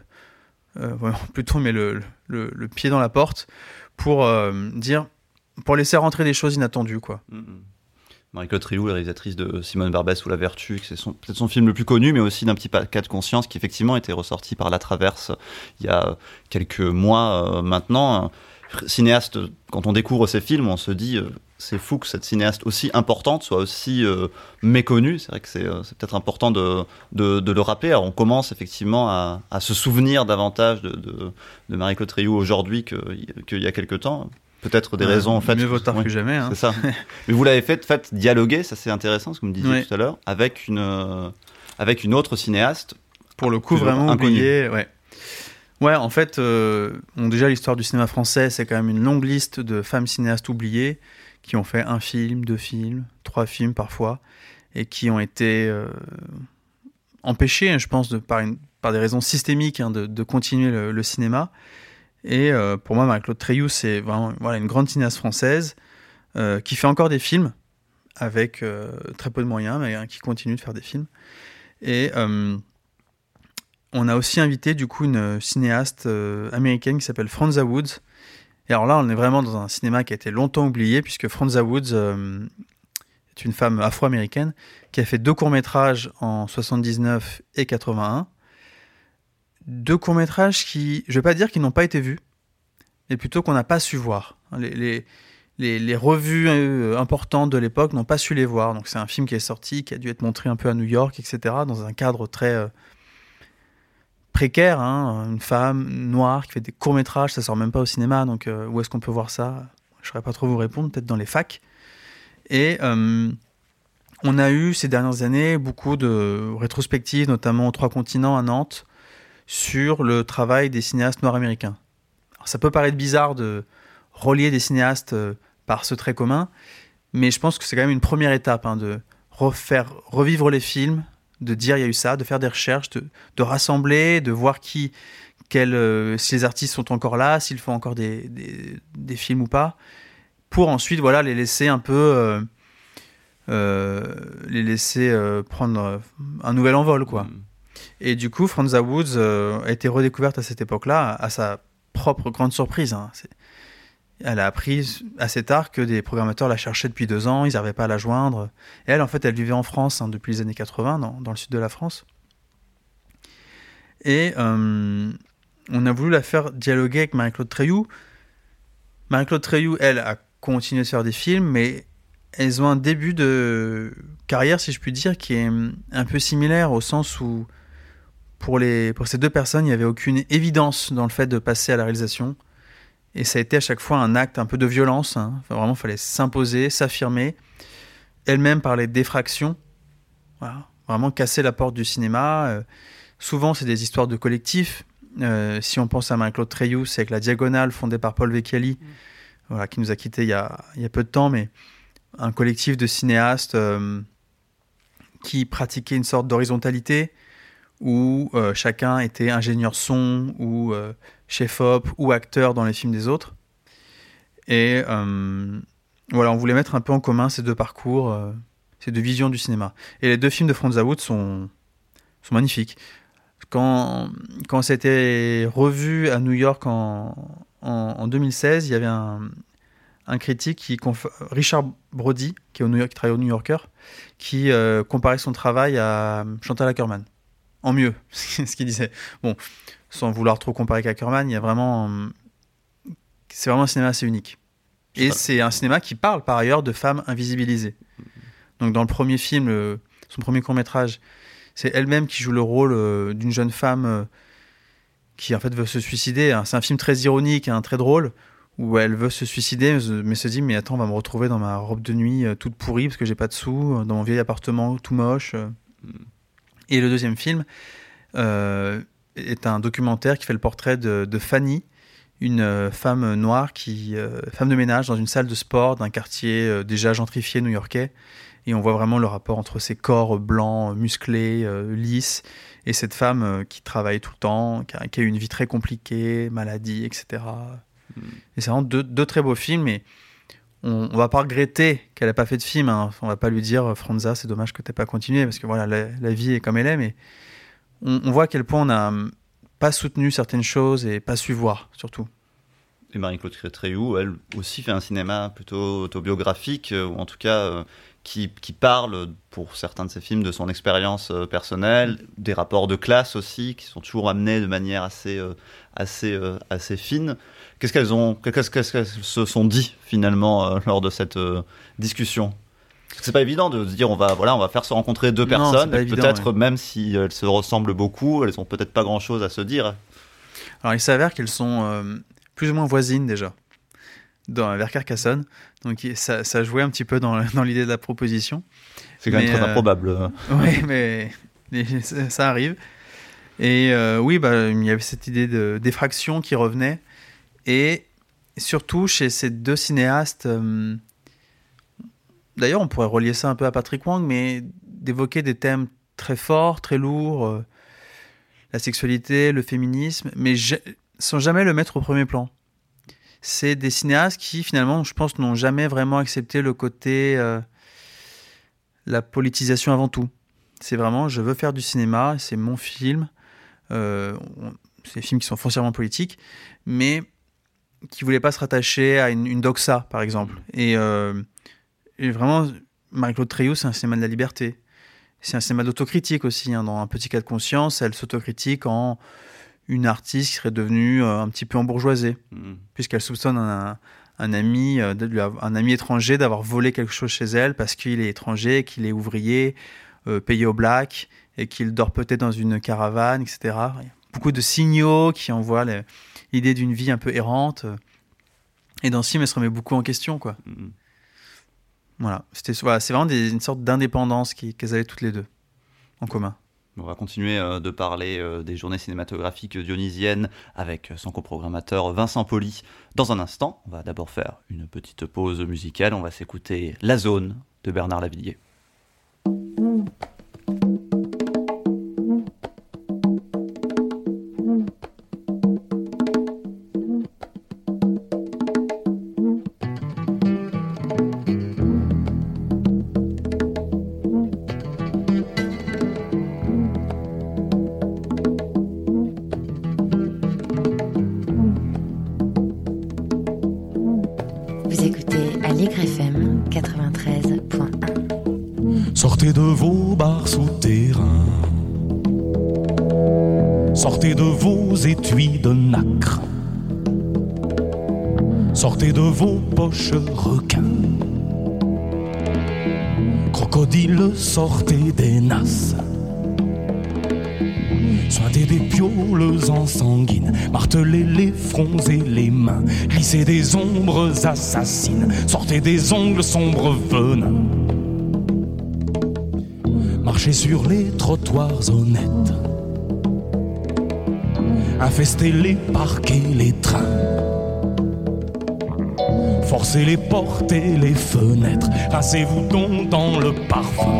[SPEAKER 3] euh, plutôt on met le, le, pied dans la porte pour euh, dire, pour laisser rentrer des choses inattendues, quoi. Mm, mm.
[SPEAKER 2] Marie-Claude Trilou, la réalisatrice de Simone Barbès ou La Vertu, c'est peut-être son film le plus connu, mais aussi d'un petit cas de conscience qui effectivement était ressorti par La Traverse il y a quelques mois maintenant. Cinéaste, quand on découvre ces films, on se dit c'est fou que cette cinéaste aussi importante soit aussi euh, méconnue. C'est vrai que c'est, euh, peut-être important de, le rappeler. Alors on commence effectivement à, se souvenir davantage de, de, Marie-Claude Rioux aujourd'hui qu'il y a quelques temps. Peut-être des raisons en fait.
[SPEAKER 3] Mieux vaut tard que jamais. Hein.
[SPEAKER 2] C'est ça. Mais vous l'avez fait, fait dialoguer, ça c'est intéressant ce que vous me disiez tout à l'heure, avec une, euh, avec une autre cinéaste.
[SPEAKER 3] Pour le coup, vraiment oublié, ouais. Ouais, en fait, déjà l'histoire du cinéma français, c'est quand même une longue liste de femmes cinéastes oubliées qui ont fait un film, deux films, trois films parfois, et qui ont été euh, empêchés, hein, je pense, de, par, une, par, des raisons systémiques hein, de, de, continuer le, cinéma. Et euh, pour moi, Marie-Claude Treilloux, c'est vraiment voilà, une grande cinéaste française euh, qui fait encore des films avec très peu de moyens, mais hein, qui continue de faire des films. Et on a aussi invité du coup une cinéaste américaine qui s'appelle Franza Woods, et alors là, on est vraiment dans un cinéma qui a été longtemps oublié, puisque Franza Woods euh, est une femme afro-américaine qui a fait deux courts-métrages en 79 et 81. Deux courts-métrages qui, je vais pas dire qu'ils n'ont pas été vus, et plutôt qu'on n'a pas su voir. Les, les, les, revues euh, importantes de l'époque n'ont pas su les voir. Donc c'est un film qui est sorti, qui a dû être montré un peu à New York, etc., dans un cadre très euh, précaire. Hein. Une femme noire qui fait des courts-métrages, ça sort même pas au cinéma, donc euh, où est-ce qu'on peut voir ça? Je ne saurais pas trop vous répondre, peut-être dans les facs. Et on a eu ces dernières années beaucoup de rétrospectives, notamment aux Trois Continents à Nantes, sur le travail des cinéastes noirs américains. ça peut paraître bizarre de relier des cinéastes euh, par ce trait commun, mais je pense que c'est quand même une première étape hein, de refaire, revivre les films, de dire il y a eu ça, de faire des recherches, de, rassembler, de voir qui, quel, euh, si les artistes sont encore là, s'ils font encore des, films ou pas, pour ensuite voilà les laisser un peu euh, les laisser prendre un nouvel envol quoi. Mm. Et du coup, Franza Woods a été redécouverte à cette époque-là, à sa propre grande surprise. Hein. Elle a appris assez tard que des programmateurs la cherchaient depuis deux ans, ils n'arrivaient pas à la joindre. Elle, en fait, elle vivait en France hein, depuis les années 80, dans, le sud de la France. Et euh, on a voulu la faire dialoguer avec Marie-Claude Treilloux. Marie-Claude Treilloux, elle, a continué de faire des films, mais elles ont un début de carrière, si je puis dire, qui est un peu similaire au sens où pour, les, pour ces deux personnes, il n'y avait aucune évidence dans le fait de passer à la réalisation. Et ça a été à chaque fois un acte un peu de violence. Hein. vraiment, il fallait s'imposer, s'affirmer. Elle-même parlait d'effraction. Voilà. Vraiment casser la porte du cinéma. Euh, souvent, c'est des histoires de collectifs. Euh, si on pense à Marie-Claude Treilloux, c'est avec La Diagonale, fondée par Paul Vecchiali, mm. voilà, qui nous a quittés il y a, il y a, peu de temps, mais un collectif de cinéastes euh, qui pratiquaient une sorte d'horizontalité, où chacun était ingénieur son ou chef-op ou acteur dans les films des autres. Et euh, voilà, on voulait mettre un peu en commun ces deux parcours, euh, ces deux visions du cinéma. Et les deux films de Franz Wood sont, sont magnifiques. Quand, quand été revu à New York en, en, 2016, il y avait un, critique, qui, Richard Brody, qui, est au New York, qui travaille au New Yorker, qui euh, comparait son travail à Chantal Ackerman. En mieux, ce qu'il disait. Bon, sans vouloir trop comparer avec Ackerman, il y a vraiment. C'est vraiment un cinéma assez unique. Et c'est un cinéma qui parle par ailleurs de femmes invisibilisées. Donc dans le premier film, son premier court métrage, c'est elle-même qui joue le rôle euh, d'une jeune femme euh, qui en fait veut se suicider. Hein. C'est un film très ironique, hein, très drôle, où elle veut se suicider, mais se dit mais attends, on va me retrouver dans ma robe de nuit euh, toute pourrie parce que j'ai pas de sous, dans mon vieil appartement tout moche. Et le deuxième film, est un documentaire qui fait le portrait de, Fanny, une euh, femme noire, qui, euh, femme de ménage dans une salle de sport d'un quartier euh, déjà gentrifié new-yorkais. Et on voit vraiment le rapport entre ces corps blancs, musclés, lisses, et cette femme qui travaille tout le temps, qui a, eu une vie très compliquée, maladie, etc. Hmm. Et c'est vraiment deux, très beaux films. Et on, ne va pas regretter qu'elle n'ait pas fait de film. Hein. On va pas lui dire, Franza, c'est dommage que tu n'aies pas continué, parce que voilà, la, vie est comme elle est. Mais on, voit à quel point on n'a hum, pas soutenu certaines choses et pas su voir, surtout.
[SPEAKER 2] Et Marie-Claude Crétréou, elle aussi fait un cinéma plutôt autobiographique, euh, ou en tout cas euh, qui, parle, pour certains de ses films, de son expérience euh, personnelle, des rapports de classe aussi, qui sont toujours amenés de manière assez, assez, assez fine. Qu'est-ce qu'elles ont, qu'est-ce qu'elles se sont dit finalement lors de cette discussion? C'est pas évident de se dire on va voilà on va faire se rencontrer deux personnes peut-être même si elles se ressemblent beaucoup elles ont peut-être pas grand chose à se dire.
[SPEAKER 3] Alors il s'avère qu'elles sont euh, plus ou moins voisines déjà dans, vers Carcassonne. Donc ça, ça jouait un petit peu dans, dans l'idée de la proposition.
[SPEAKER 2] C'est quand même très euh, improbable.
[SPEAKER 3] oui mais, ça, arrive. Et euh, oui bah, il y avait cette idée de d'effraction qui revenait et surtout chez ces deux cinéastes D'ailleurs, on pourrait relier ça un peu à Patrick Wang, mais d'évoquer des thèmes très forts, très lourds, euh, la sexualité, le féminisme, mais sans jamais le mettre au premier plan. C'est des cinéastes qui, finalement, je pense, n'ont jamais vraiment accepté le côté euh, la politisation avant tout. C'est vraiment, je veux faire du cinéma, c'est mon film. Euh, c'est des films qui sont foncièrement politiques, mais qui ne voulaient pas se rattacher à une, doxa, par exemple. Et et vraiment, Marie-Claude Treilloux, c'est un cinéma de la liberté. C'est un cinéma d'autocritique aussi. Hein. Dans Un petit cas de conscience, elle s'autocritique en une artiste qui serait devenue un petit peu embourgeoisée,
[SPEAKER 2] Hmm.
[SPEAKER 3] puisqu'elle soupçonne un, un ami, avoir- un ami étranger d'avoir volé quelque chose chez elle parce qu'il est étranger, qu'il est ouvrier, euh, payé au black, et qu'il dort peut-être dans une caravane, etc. Beaucoup de signaux qui envoient l'idée d'une vie un peu errante. Et dans ce film, elle se remet beaucoup en question, quoi.
[SPEAKER 2] Hmm.
[SPEAKER 3] Voilà, c'était voilà, c'est vraiment des- une sorte d'indépendance qui- qu'elles avaient toutes les deux en commun.
[SPEAKER 2] On va continuer euh, de parler euh, des journées cinématographiques dionysiennes avec euh, son coprogrammateur Vincent Poli dans un instant. On va d'abord faire une petite pause musicale. On va s'écouter La Zone de Bernard Lavillier.
[SPEAKER 5] Des ombres assassines, sortez des ongles sombres venins. Marchez sur les trottoirs honnêtes. Infestez les parcs et les trains. Forcez les portes et les fenêtres. Rincez-vous donc dans le parfum.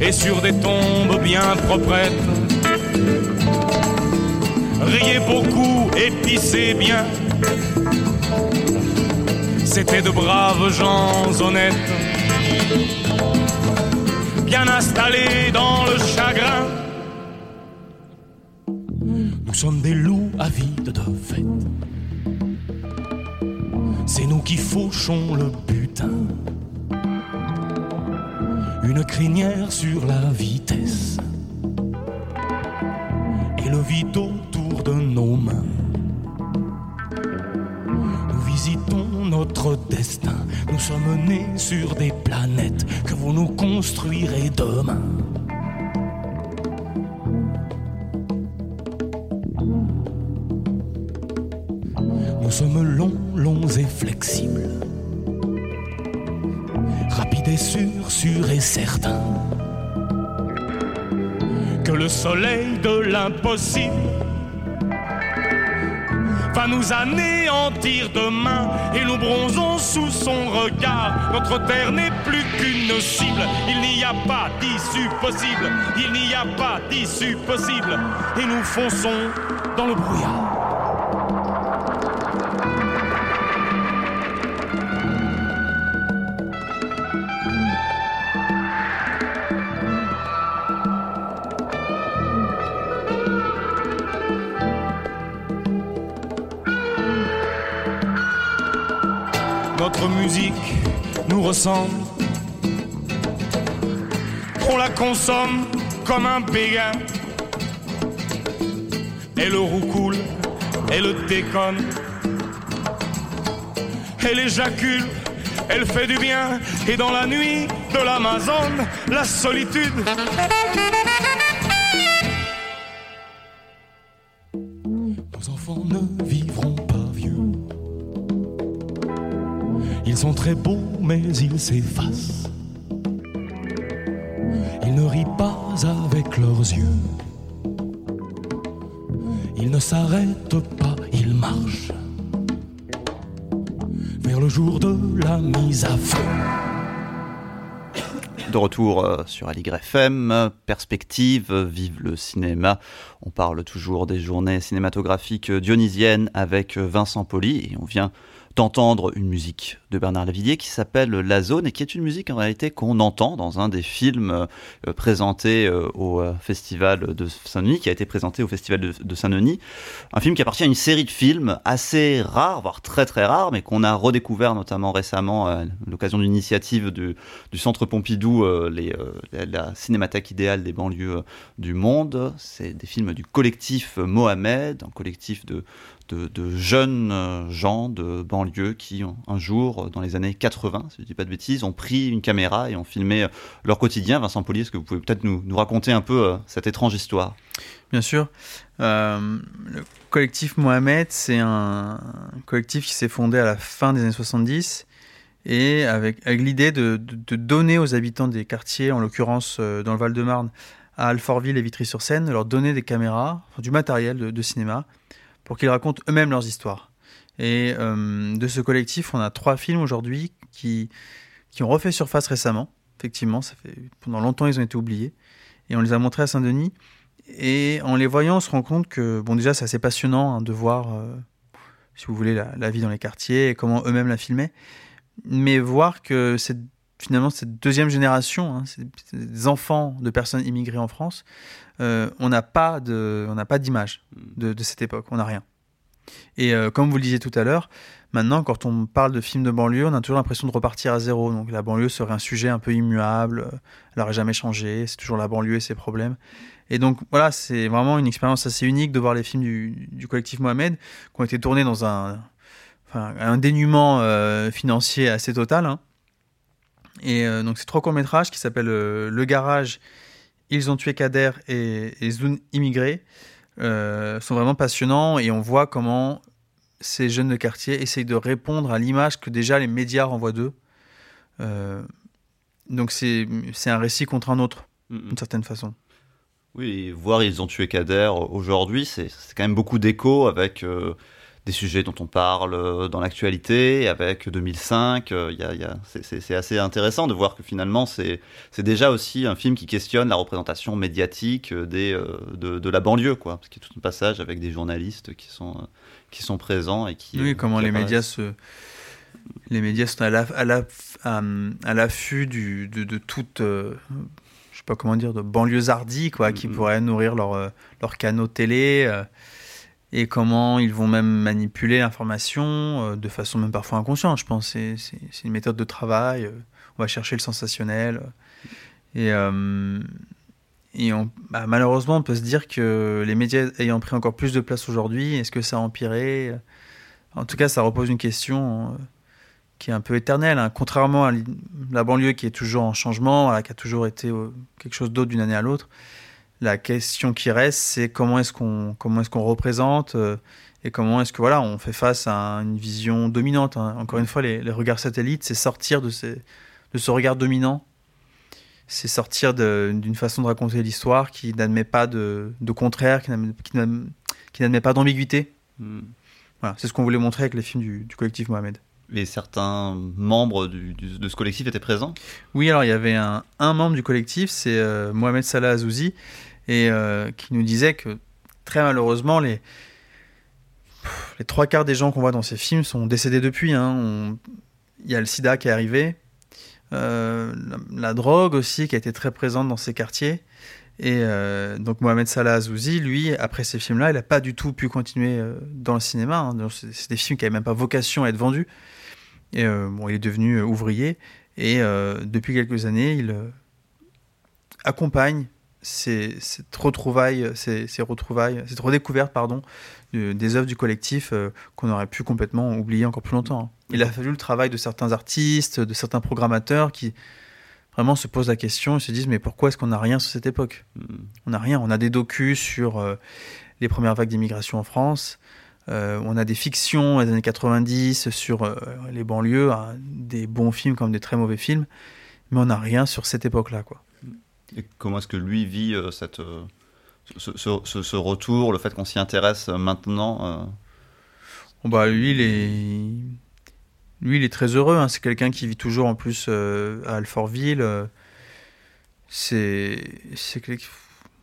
[SPEAKER 5] Et sur des tombes bien proprettes. Riez beaucoup et pissez bien. C'était de braves gens honnêtes bien installés dans le chagrin. Nous sommes des loups avides de fête. C'est nous qui fauchons le butin. Une crinière sur la vitesse. Et le vide de nos mains. Nous visitons notre destin. Nous sommes nés sur des planètes que vous nous construirez demain. Nous sommes longs, longs et flexibles. Rapides et sûrs, sûrs et certains. Que le soleil de l'impossible va nous anéantir demain et nous bronzons sous son regard. Notre terre n'est plus qu'une cible. Il n'y a pas d'issue possible. Il n'y a pas d'issue possible. Et nous fonçons dans le brouillard. On la consomme comme un béguin. Elle roucoule, elle déconne. Elle éjacule, elle fait du bien. Et dans la nuit de l'Amazone, la solitude. Nos enfants ne vivront Ils sont très beaux, mais ils s'effacent. Ils ne rient pas avec leurs yeux. Ils ne s'arrêtent pas, ils marchent vers le jour de la mise à feu.
[SPEAKER 2] De retour euh, sur Aligre FM, perspective, vive le cinéma. On parle toujours des journées cinématographiques dionysiennes avec Vincent Poli et on vient d'entendre une musique de Bernard Lavillier qui s'appelle La Zone et qui est une musique en réalité qu'on entend dans un des films euh, présentés euh, au euh, festival de Saint-Denis, qui a été présenté au festival de, de Saint-Denis. Un film qui appartient à une série de films assez rares, voire très très rares, mais qu'on a redécouvert notamment récemment à l'occasion d'une initiative du, du, Centre Pompidou, les, la cinémathèque idéale des banlieues du monde. C'est des films du collectif Mohamed, un collectif de, de, jeunes euh, gens de banlieue qui, un jour, dans les années 80, si je ne dis pas de bêtises, ont pris une caméra et ont filmé euh, leur quotidien. Vincent Poli, est-ce que vous pouvez peut-être nous, raconter un peu euh, cette étrange histoire?
[SPEAKER 3] Bien sûr. le collectif Mohamed, c'est un collectif qui s'est fondé à la fin des années 70 et avec, l'idée de, donner aux habitants des quartiers, en l'occurrence dans le Val-de-Marne, à Alfortville et Vitry-sur-Seine, leur donner des caméras, du matériel de cinéma pour qu'ils racontent eux-mêmes leurs histoires. Et euh, de ce collectif, on a trois films aujourd'hui qui, qui ont refait surface récemment. Effectivement, ça fait, pendant longtemps, ils ont été oubliés. Et on les a montrés à Saint-Denis. Et en les voyant, on se rend compte que, bon, déjà, c'est assez passionnant hein, de voir, euh, si vous voulez, la, vie dans les quartiers et comment eux-mêmes la filmaient. Mais voir que cette, finalement, cette deuxième génération, hein, des enfants de personnes immigrées en France, euh, on n'a pas de, on n'a pas d'image de, cette époque, on n'a rien. Et euh, comme vous le disiez tout à l'heure, maintenant, quand on parle de films de banlieue, on a toujours l'impression de repartir à zéro. Donc la banlieue serait un sujet un peu immuable, elle n'aurait jamais changé, c'est toujours la banlieue et ses problèmes. Et donc voilà, c'est vraiment une expérience assez unique de voir les films du, collectif Mohamed qui ont été tournés dans un, un dénuement euh, financier assez total. Hein. Et donc c'est trois courts-métrages qui s'appellent Le Garage ils ont tué Kader et, et Zoun immigrés euh, sont vraiment passionnants et on voit comment ces jeunes de quartier essayent de répondre à l'image que déjà les médias renvoient d'eux. Euh, donc c'est un récit contre un autre, d'une certaine façon.
[SPEAKER 2] Oui, voir ils ont tué Kader aujourd'hui, c'est quand même beaucoup d'écho avec euh, des sujets dont on parle euh, dans l'actualité, avec 2005. Euh, y a, y a, c'est assez intéressant de voir que finalement, c'est déjà aussi un film qui questionne la représentation médiatique euh, des, de, de, la banlieue, quoi. Parce qu'il y a tout un passage avec des journalistes qui sont, qui sont présents et qui.
[SPEAKER 3] Oui, comment les médias se. Les médias sont à l'affût la, à, l'affût de, de toute. je sais pas comment dire, de banlieusardie, quoi, qui mm-hmm. pourraient nourrir leur, leur canaux télé et comment ils vont même manipuler l'information euh, de façon même parfois inconsciente. Je pense c'est c'est une méthode de travail. Euh, on va chercher le sensationnel et euh, et on, bah, malheureusement, on peut se dire que les médias ayant pris encore plus de place aujourd'hui, est-ce que ça a empiré? En tout cas, ça repose une question qui est un peu éternelle. Hein. Contrairement à la banlieue qui est toujours en changement, qui a toujours été quelque chose d'autre d'une année à l'autre, la question qui reste, c'est comment est-ce qu'on comment est-ce qu'on représente euh, et comment est-ce que voilà on fait face à une vision dominante. Hein. Encore une fois, les, regards satellites, c'est sortir de, ces, de ce regard dominant, c'est sortir d'une façon de raconter l'histoire qui n'admet pas de, de contraire, qui n'admet pas d'ambiguïté. Hmm. Voilà, c'est ce qu'on voulait montrer avec les films du, collectif Mohamed.
[SPEAKER 2] Et certains membres de ce collectif étaient présents?
[SPEAKER 3] Oui, alors il y avait un, un membre du collectif, c'est euh, Mohamed Salah Azouzi, et euh, qui nous disait que très malheureusement, les, trois quarts des gens qu'on voit dans ces films sont décédés depuis. Hein. Il y a le sida qui est arrivé, euh, la, drogue aussi qui a été très présente dans ces quartiers. Et euh, donc Mohamed Salah Azouzi, lui, après ces films-là, il n'a pas du tout pu continuer dans le cinéma. Hein. C'est des films qui n'avaient même pas vocation à être vendus. Et bon, il est devenu ouvrier. Et depuis quelques années, il accompagne ces, cette retrouvaille, ces, retrouvailles, cette redécouverte pardon, des œuvres du collectif euh, qu'on aurait pu complètement oublier encore plus longtemps. Hein. Il a fallu le travail de certains artistes, de certains programmateurs qui vraiment se posent la question et se disent mais pourquoi est-ce qu'on n'a rien sur cette époque? Hmm. On n'a rien. On a des docus sur euh, les premières vagues d'immigration en France. Euh, on a des fictions des années 90 sur les banlieues, hein, des bons films comme des très mauvais films, mais on n'a rien sur cette époque-là, quoi.
[SPEAKER 2] Et comment est-ce que lui vit euh, cette, euh, ce, retour, le fait qu'on s'y intéresse maintenant euh
[SPEAKER 3] bon bah, lui, il est, lui, il est très heureux. Hein. C'est quelqu'un qui vit toujours en plus à Alfortville. C'est, c'est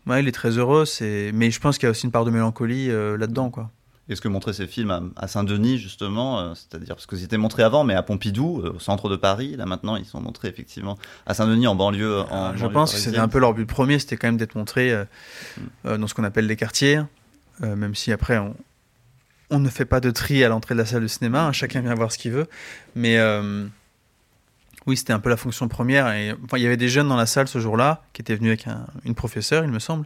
[SPEAKER 3] il est très heureux. Mais je pense qu'il y a aussi une part de mélancolie là-dedans, quoi.
[SPEAKER 2] Est-ce que montrer ces films à, à Saint-Denis, justement, euh, c'est-à-dire parce qu'ils étaient montrés avant, mais à Pompidou, euh, au centre de Paris, là maintenant ils sont montrés effectivement à Saint-Denis, en banlieue. En
[SPEAKER 3] Ah, je
[SPEAKER 2] banlieue
[SPEAKER 3] pense que c'était un peu leur but premier, c'était quand même d'être montré euh,
[SPEAKER 2] Mm.
[SPEAKER 3] euh, dans ce qu'on appelle les quartiers, même si après on, on ne fait pas de tri à l'entrée de la salle de cinéma, hein, chacun vient voir ce qu'il veut. Mais oui, c'était un peu la fonction première. Et, enfin, il y avait des jeunes dans la salle ce jour-là qui étaient venus avec un- une professeure, il me semble.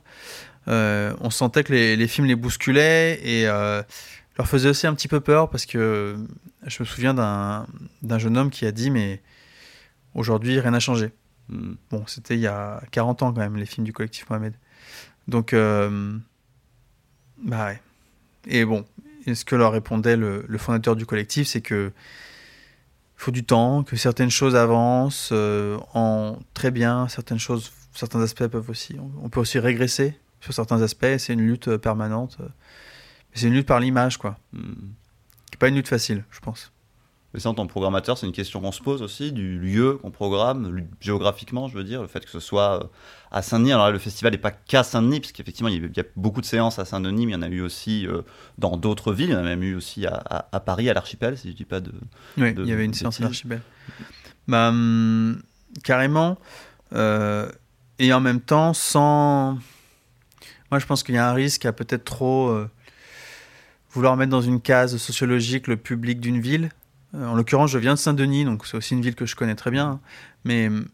[SPEAKER 3] Euh, on sentait que les, les films les bousculaient et euh, leur faisaient aussi un petit peu peur parce que je me souviens d'un jeune homme qui a dit Mais aujourd'hui, rien n'a changé.
[SPEAKER 2] Mm.
[SPEAKER 3] Bon, c'était il y a 40 ans quand même, les films du collectif Mohamed. Donc, euh, bah ouais. Et bon, et ce que leur répondait le, le fondateur du collectif, c'est que faut du temps, que certaines choses avancent euh, en très bien, certaines choses, certains aspects peuvent aussi, on peut aussi régresser sur certains aspects. C'est une lutte euh, permanente. euh. C'est une lutte par l'image, quoi.
[SPEAKER 2] Mm.
[SPEAKER 3] Qui est pas une lutte facile, je pense.
[SPEAKER 2] Mais ça, en tant que programmateur, c'est une question qu'on se pose aussi, du lieu qu'on programme, géographiquement, je veux dire, le fait que ce soit euh, à Saint-Denis. Alors là, le festival n'est pas qu'à Saint-Denis, parce qu'effectivement, il y a- beaucoup de séances à Saint-Denis, mais il y en a eu aussi dans d'autres villes. Il y en a même eu aussi à, à- à Paris, à l'Archipel, si je dis pas de.
[SPEAKER 3] Oui,
[SPEAKER 2] de-
[SPEAKER 3] il y avait une séance à l'archipel. Bah, hum, carrément. euh, et en même temps, sans. Moi, je pense qu'il y a un risque à peut-être trop euh, vouloir mettre dans une case sociologique le public d'une ville. Euh, en l'occurrence, je viens de Saint-Denis, donc c'est aussi une ville que je connais très bien. hein. Mais hum,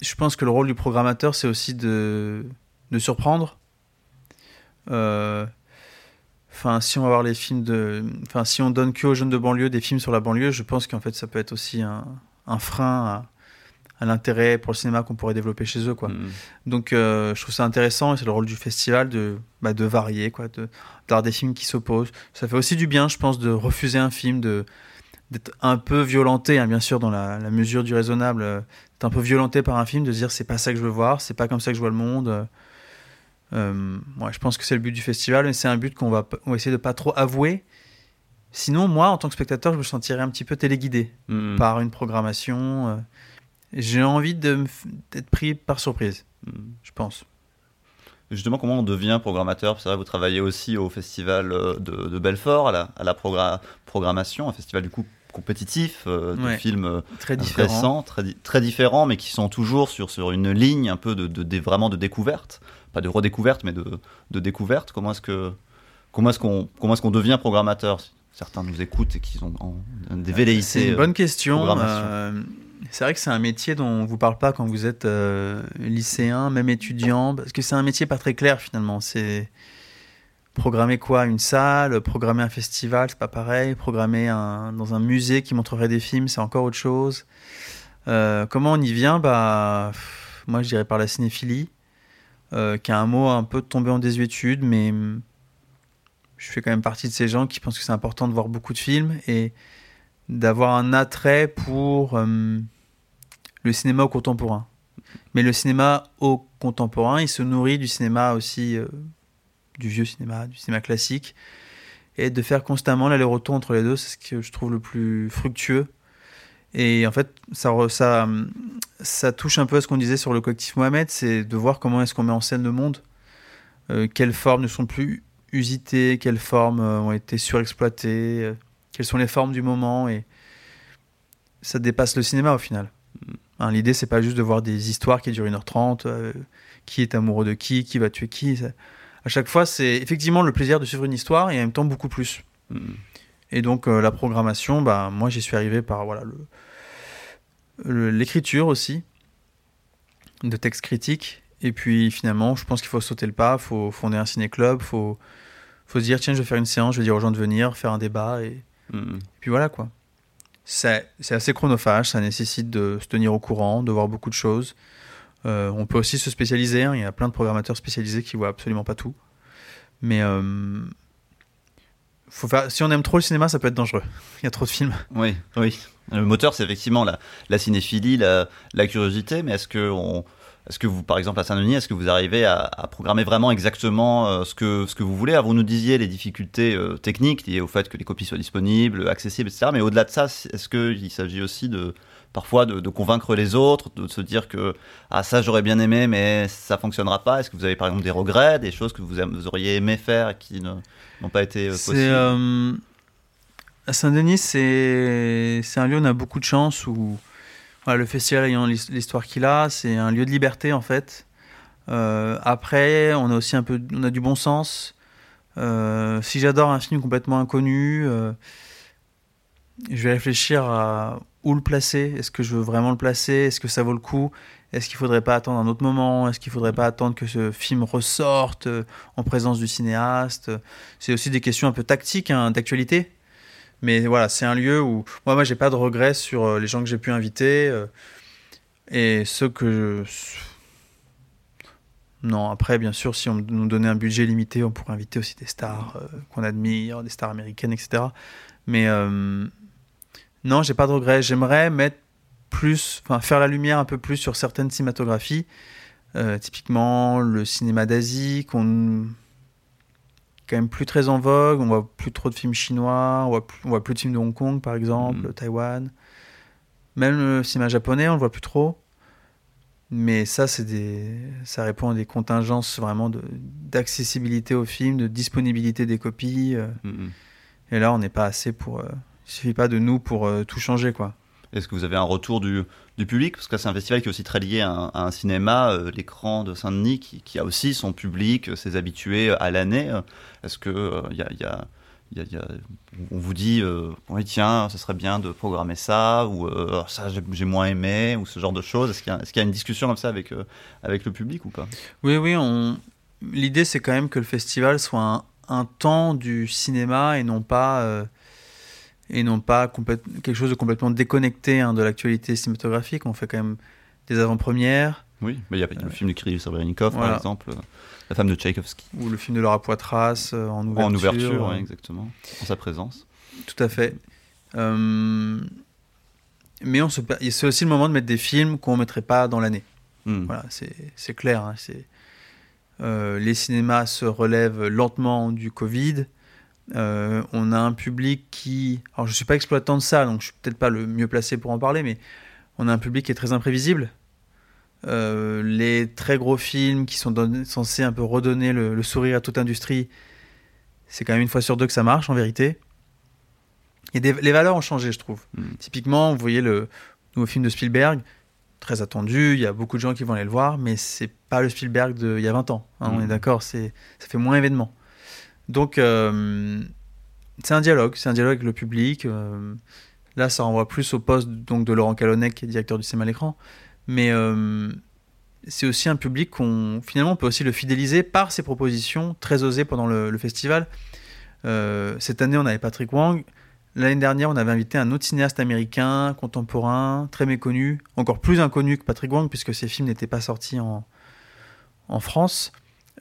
[SPEAKER 3] je pense que le rôle du programmateur, c'est aussi de, de surprendre. Euh, Enfin, si on va voir les films de. Enfin, si on donne que aux jeunes de banlieue des films sur la banlieue, je pense qu'en fait, ça peut être aussi un, un frein à, l'intérêt pour le cinéma qu'on pourrait développer chez eux, quoi.
[SPEAKER 2] Mm.
[SPEAKER 3] Donc, euh, je trouve ça intéressant et c'est le rôle du festival de, bah, de varier, quoi, de d'avoir des films qui s'opposent. Ça fait aussi du bien, je pense, de refuser un film, de d'être un peu violenté, hein, bien sûr, dans la, la mesure du raisonnable, euh, d'être un peu violenté par un film, de se dire c'est pas ça que je veux voir, c'est pas comme ça que je vois le monde. euh. Euh, ouais, je pense que c'est le but du festival, mais c'est un but qu'on va, p- on va essayer de pas trop avouer. Sinon, moi, en tant que spectateur, je me sentirais un petit peu téléguidé
[SPEAKER 2] Mm.
[SPEAKER 3] par une programmation. J'ai envie d'être pris par surprise,
[SPEAKER 2] Mm.
[SPEAKER 3] je pense.
[SPEAKER 2] Justement, comment on devient programmateur? C'est vrai, vous travaillez aussi au festival euh, de, de Belfort, à la, à la progra- programmation, un festival du coup compétitif, euh, de films euh,
[SPEAKER 3] Très différent.
[SPEAKER 2] intéressants, très, di- très différents, mais qui sont toujours sur, sur une ligne un peu de, de, de- vraiment de découverte, pas de redécouverte, mais de, de découverte. Comment est-ce que comment est-ce qu'on comment est-ce qu'on devient programmateur? Certains nous écoutent et qui ont en- des velléités.
[SPEAKER 3] C'est une bonne question. Euh, c'est vrai que c'est un métier dont on vous parle pas quand vous êtes euh, lycéen, même étudiant, parce que c'est un métier pas très clair finalement. C'est programmer quoi? Une salle, programmer un festival, c'est pas pareil. Programmer dans un musée qui montrerait des films, c'est encore autre chose. Euh, comment on y vient? Bah, moi je dirais par la cinéphilie, euh, qui a un mot un peu tombé en désuétude, mais hum, je fais quand même partie de ces gens qui pensent que c'est important de voir beaucoup de films d'avoir un attrait pour euh, le cinéma au contemporain. Mais le cinéma au contemporain, il se nourrit du cinéma aussi, euh, du vieux cinéma, du cinéma classique. Et de faire constamment l'aller-retour entre les deux, c'est ce que je trouve le plus fructueux. Et en fait, ça, ça, ça touche un peu à ce qu'on disait sur le collectif Mohamed, c'est de voir comment est-ce qu'on met en scène le monde, euh, quelles formes ne sont plus usitées, quelles formes ont été surexploitées, quelles sont les formes du moment et ça dépasse le cinéma au final. Hein, L'idée c'est pas juste de voir des histoires qui durent 1h30, euh, qui est amoureux de qui, qui va tuer qui. ça- À chaque fois c'est effectivement le plaisir de suivre une histoire et en même temps beaucoup plus.
[SPEAKER 2] mm.
[SPEAKER 3] Et donc euh, la programmation, bah, moi j'y suis arrivé par voilà le- le- l'écriture aussi, de textes critiques. Et puis finalement, je pense qu'il faut sauter le pas, il faut fonder un ciné-club, il faut, faut se dire tiens, je vais faire une séance, je vais dire aux gens de venir, faire un débat. Et,
[SPEAKER 2] Mm.
[SPEAKER 3] puis voilà quoi. C'est assez chronophage, ça nécessite de se tenir au courant, de voir beaucoup de choses. Euh, on peut aussi se spécialiser, hein, il y a plein de programmateurs spécialisés qui voient absolument pas tout. Mais euh, faut faire, si on aime trop le cinéma, ça peut être dangereux. Il y a trop de films.
[SPEAKER 2] Oui, oui. Le moteur, c'est effectivement la, la cinéphilie, la, la curiosité, mais est-ce que, on, est-ce que vous, par exemple, à Saint-Denis, est-ce que vous arrivez à, à programmer vraiment exactement euh, ce, que, ce que vous voulez? Alors, Vous nous disiez les difficultés euh, techniques liées au fait que les copies soient disponibles, accessibles, etc. Mais au-delà de ça, est-ce qu'il s'agit aussi de, parfois de, convaincre les autres, de se dire que ah ça j'aurais bien aimé mais ça fonctionnera pas. Est-ce que vous avez par exemple des regrets, des choses que vous, auriez aimé faire et qui n'ont pas été euh, possibles?
[SPEAKER 3] À Saint-Denis, c'est un lieu où on a beaucoup de chance où le festival ayant l'histoire qu'il a, c'est un lieu de liberté en fait. Euh, après, on a aussi un peu, on a du bon sens. si j'adore un film complètement inconnu, je vais réfléchir à où le placer. Est-ce que je veux vraiment le placer? Est-ce que ça vaut le coup? Est-ce qu'il faudrait pas attendre un autre moment? Est-ce qu'il faudrait pas attendre que ce film ressorte euh, en présence du cinéaste? C'est aussi des questions un peu tactiques, hein, d'actualité. Mais voilà, c'est un lieu où moi, moi, j'ai pas de regrets sur euh, les gens que j'ai pu inviter euh, et ceux que je... Non, après, bien sûr, si on nous donnait un budget limité, on pourrait inviter aussi des stars qu'on admire, des stars américaines, etc. Mais non, j'ai pas de regrets. J'aimerais mettre plus, enfin faire la lumière un peu plus sur certaines cinématographies. Euh, typiquement le cinéma d'Asie, qu'on quand même plus très en vogue. On voit plus trop de films chinois, on voit plus, on voit plus de films de Hong Kong par exemple, mm. Taïwan. Même le cinéma japonais, on le voit plus trop. Mais ça, c'est des, ça répond à des contingences vraiment d'accessibilité au film, de disponibilité des copies. Euh. Mm, mm. Et là, on n'est pas assez pour. Euh, il suffit pas de nous pour euh, tout changer, quoi.
[SPEAKER 2] Est-ce que vous avez un retour du, public? Parce que c'est un festival qui est aussi très lié à un, cinéma, euh, l'écran de Saint-Denis, qui, a aussi son public, ses habitués à l'année. Est-ce que il y a, on vous dit, oui, tiens, ce serait bien de programmer ça, ou ça j'ai moins aimé, ou ce genre de choses Est-ce qu'il y, a une discussion comme ça avec, avec le public ou pas?
[SPEAKER 3] Oui, oui. L'idée, c'est quand même que le festival soit un, temps du cinéma et non pas et non pas quelque chose de complètement déconnecté hein, de l'actualité cinématographique. On fait quand même des avant-premières.
[SPEAKER 2] Oui, mais il y a le film de Kirill Serebrennikov, par exemple, La femme de Tchaïkovski.
[SPEAKER 3] Ou le film de Laura Poitras euh, en ouverture.
[SPEAKER 2] En ouverture, exactement, en sa présence.
[SPEAKER 3] Tout à fait. Euh, mais c'est aussi le moment de mettre des films qu'on ne mettrait pas dans l'année. Hmm. Voilà, c'est clair. Hein, euh, les cinémas se relèvent lentement du Covid. Euh, on a un public qui. Alors, je ne suis pas exploitant de ça, donc je suis peut-être pas le mieux placé pour en parler, mais on a un public qui est très imprévisible. Euh, les très gros films qui sont censés un peu redonner le, sourire à toute industrie, c'est quand même une fois sur deux que ça marche en vérité. Et les valeurs ont changé, je trouve. Hmm. Typiquement, vous voyez le nouveau film de Spielberg, très attendu, il y a beaucoup de gens qui vont aller le voir, mais c'est pas le Spielberg d'il y a 20 ans. Hein, On est hmm. d'accord, ça fait moins événement. Donc, euh, c'est un dialogue, c'est un dialogue avec le public. Euh, là, ça renvoie plus au poste donc, de Laurent Calonnec, qui est directeur du cinéma l'écran. Mais euh, c'est aussi un public qu'on, finalement, on peut aussi le fidéliser par ses propositions très osées pendant le, festival. cette année, on avait Patrick Wang. L'année dernière, on avait invité un autre cinéaste américain, contemporain, très méconnu, encore plus inconnu que Patrick Wang, puisque ses films n'étaient pas sortis en France.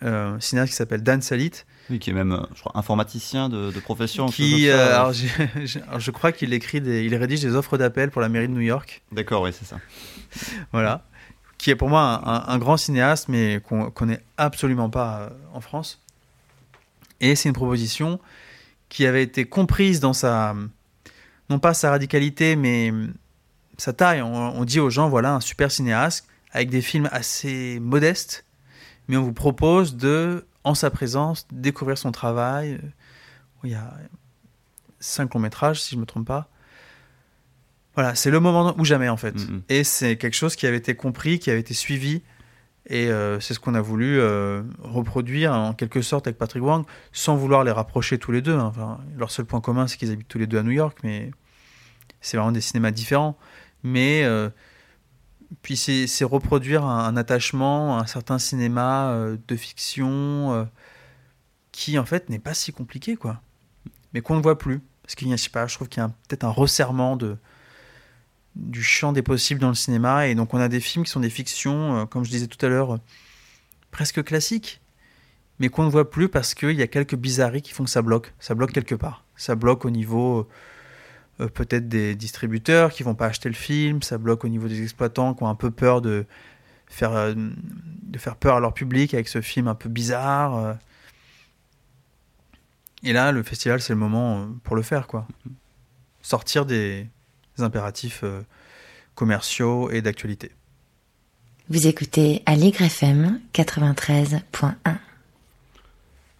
[SPEAKER 3] un cinéaste qui s'appelle Dan Salit,
[SPEAKER 2] oui, qui est même, euh, je crois, informaticien de, profession.
[SPEAKER 3] Qui, euh, alors, je crois qu'il écrit, des, il rédige des offres d'appel pour la mairie de New York.
[SPEAKER 2] D'accord, oui, c'est ça.
[SPEAKER 3] voilà, qui est pour moi un, grand cinéaste, mais qu'on connaît absolument pas euh, en France. Et c'est une proposition qui avait été comprise dans sa, non pas sa radicalité, mais sa taille. On, on dit aux gens, voilà, un super cinéaste avec des films assez modestes, mais on vous propose de en sa présence, découvrir son travail. Il y a cinq longs métrages, si je ne me trompe pas. Voilà, c'est le moment ou jamais en fait. Mm-hmm. Et c'est quelque chose qui avait été compris, qui avait été suivi. Et euh, c'est ce qu'on a voulu euh, reproduire en quelque sorte avec Patrick Wang, sans vouloir les rapprocher tous les deux. Hein. Enfin, leur seul point commun, c'est qu'ils habitent tous les deux à New York, mais c'est vraiment des cinémas différents. Mais euh, puis c'est reproduire un, attachement à un certain cinéma euh, de fiction euh, qui en fait n'est pas si compliqué quoi. Mais qu'on ne voit plus. Parce qu'il y a je pas je trouve qu'il y a peut-être un resserrement de du champ des possibles dans le cinéma. Et donc on a des films qui sont des fictions euh, comme je disais tout à l'heure presque classiques mais qu'on ne voit plus parce qu'il y a quelques bizarreries qui font que ça bloque. Ça bloque quelque part. Ça bloque au niveau euh, peut-être des distributeurs qui vont pas acheter le film, ça bloque au niveau des exploitants qui ont un peu peur de faire, euh, de faire peur à leur public avec ce film un peu bizarre. Euh. Et là, le festival, c'est le moment pour le faire, quoi. Sortir des, impératifs commerciaux et d'actualité.
[SPEAKER 4] Vous écoutez Aligre FM 93.1.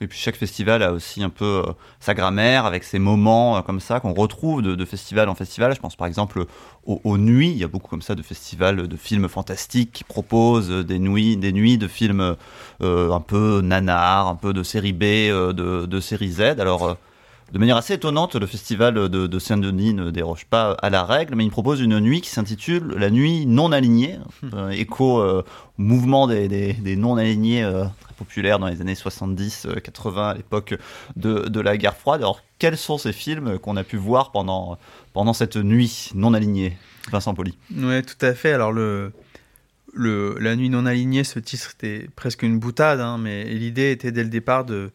[SPEAKER 2] Et puis chaque festival a aussi un peu euh, sa grammaire avec ses moments euh, comme ça qu'on retrouve de, festival en festival. Je pense par exemple aux, nuits. Il y a beaucoup comme ça de festivals de films fantastiques qui proposent des nuits, des nuits de films euh, un peu nanar, un peu de série B, de, de, série Z. Alors de manière assez étonnante, le festival de, de Saint-Denis ne déroge pas à la règle, mais il propose une nuit qui s'intitule La nuit non alignée, euh, écho euh, au mouvement des, des, des non alignés euh, très populaire dans les années 70-80 à l'époque de, de, la guerre froide. Alors, quels sont ces films qu'on a pu voir pendant, pendant cette nuit non alignée? Vincent Poli.
[SPEAKER 3] Oui, tout à fait. Alors, le, le, La nuit non alignée, ce titre était presque une boutade, hein, mais l'idée était dès le départ de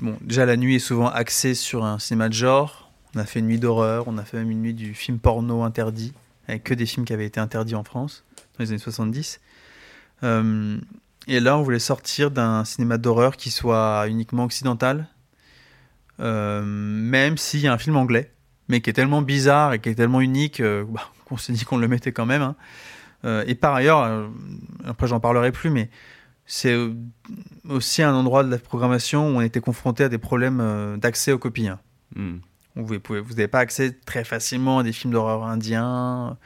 [SPEAKER 3] Bon, déjà, la nuit est souvent axée sur un cinéma de genre. On a fait une nuit d'horreur, on a fait même une nuit du film porno interdit, avec que des films qui avaient été interdits en France dans les années 70. Euh, et là, on voulait sortir d'un cinéma d'horreur qui soit uniquement occidental, euh, même s'il y a un film anglais, mais qui est tellement bizarre et qui est tellement unique euh, bah, qu'on s'est dit qu'on le mettait quand même. Hein. Euh, et par ailleurs, après j'en parlerai plus, mais c'est aussi un endroit de la programmation où on était confronté à des problèmes euh, d'accès aux copies. Hein.
[SPEAKER 2] Mm.
[SPEAKER 3] Vous n'avez pas accès très facilement à des films d'horreur indiens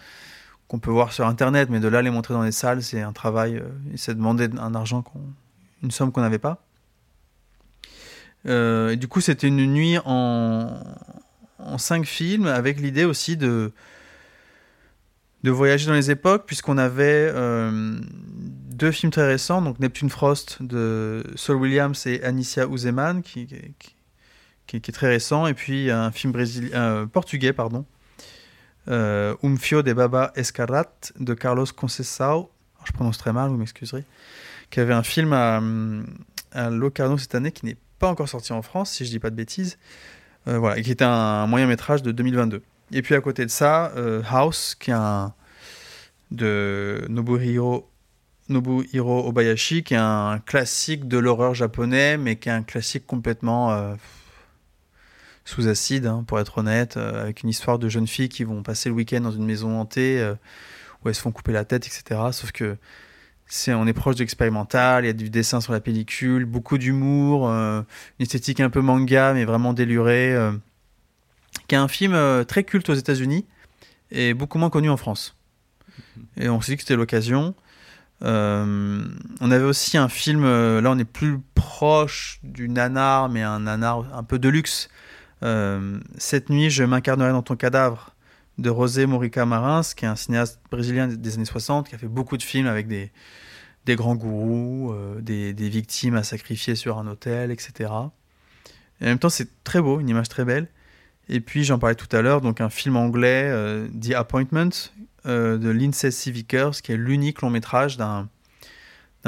[SPEAKER 3] qu'on peut voir sur Internet, mais de là les montrer dans les salles, c'est un travail, euh, c'est demander un argent, une somme qu'on n'avait pas. Euh, et du coup, c'était une nuit en, en cinq films, avec l'idée aussi de, de voyager dans les époques, puisqu'on avait euh, deux films très récents, donc Neptune Frost de Saul Williams et Anicia Uzeman, qui, est très récent, et puis un film euh, portugais, pardon, euh, Um Fio de Baba Escarrat de Carlos Conceição, je prononce très mal, vous m'excuserez, qui avait un film à, à Locarno cette année qui n'est pas encore sorti en France, si je dis pas de bêtises, euh, voilà, qui était un, un moyen métrage de 2022. Et puis à côté de ça, euh, House, qui est un de Nobuhiro, Nobuhiro Obayashi, qui est un classique de l'horreur japonais, mais qui est un classique complètement euh, sous acide, hein, pour être honnête, euh, avec une histoire de jeunes filles qui vont passer le week-end dans une maison hantée euh, où elles se font couper la tête, etc. Sauf que c'est on est proche d'expérimental, il y a du dessin sur la pellicule, beaucoup d'humour, une esthétique un peu manga, mais vraiment délurée qui est un film très culte aux États-Unis et beaucoup moins connu en France. Et on s'est dit que c'était l'occasion. Euh, on avait aussi un film, euh, là on est plus proche du nanar, mais un nanar un peu de luxe. Euh, Cette nuit, je m'incarnerai dans ton cadavre de José Morica Marins, qui est un cinéaste brésilien des années 60, qui a fait beaucoup de films avec des, des grands gourous, des, des victimes à sacrifier sur un hôtel, etc. Et en même temps, c'est très beau, une image très belle. Et puis, j'en parlais tout à l'heure, donc un film anglais, The Appointment, euh, de Lindsay C. Vickers, qui est l'unique long métrage d'un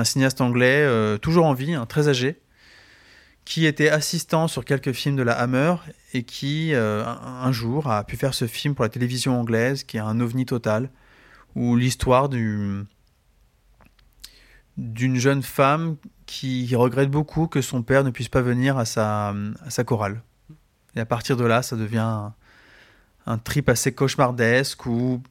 [SPEAKER 3] cinéaste anglais, euh, toujours en vie, hein, très âgé, qui était assistant sur quelques films de la Hammer et qui, euh, un, jour, a pu faire ce film pour la télévision anglaise, qui est un ovni total, où l'histoire du d'une jeune femme qui regrette beaucoup que son père ne puisse pas venir à sa, à sa chorale. Et à partir de là, ça devient un, un trip assez cauchemardesque où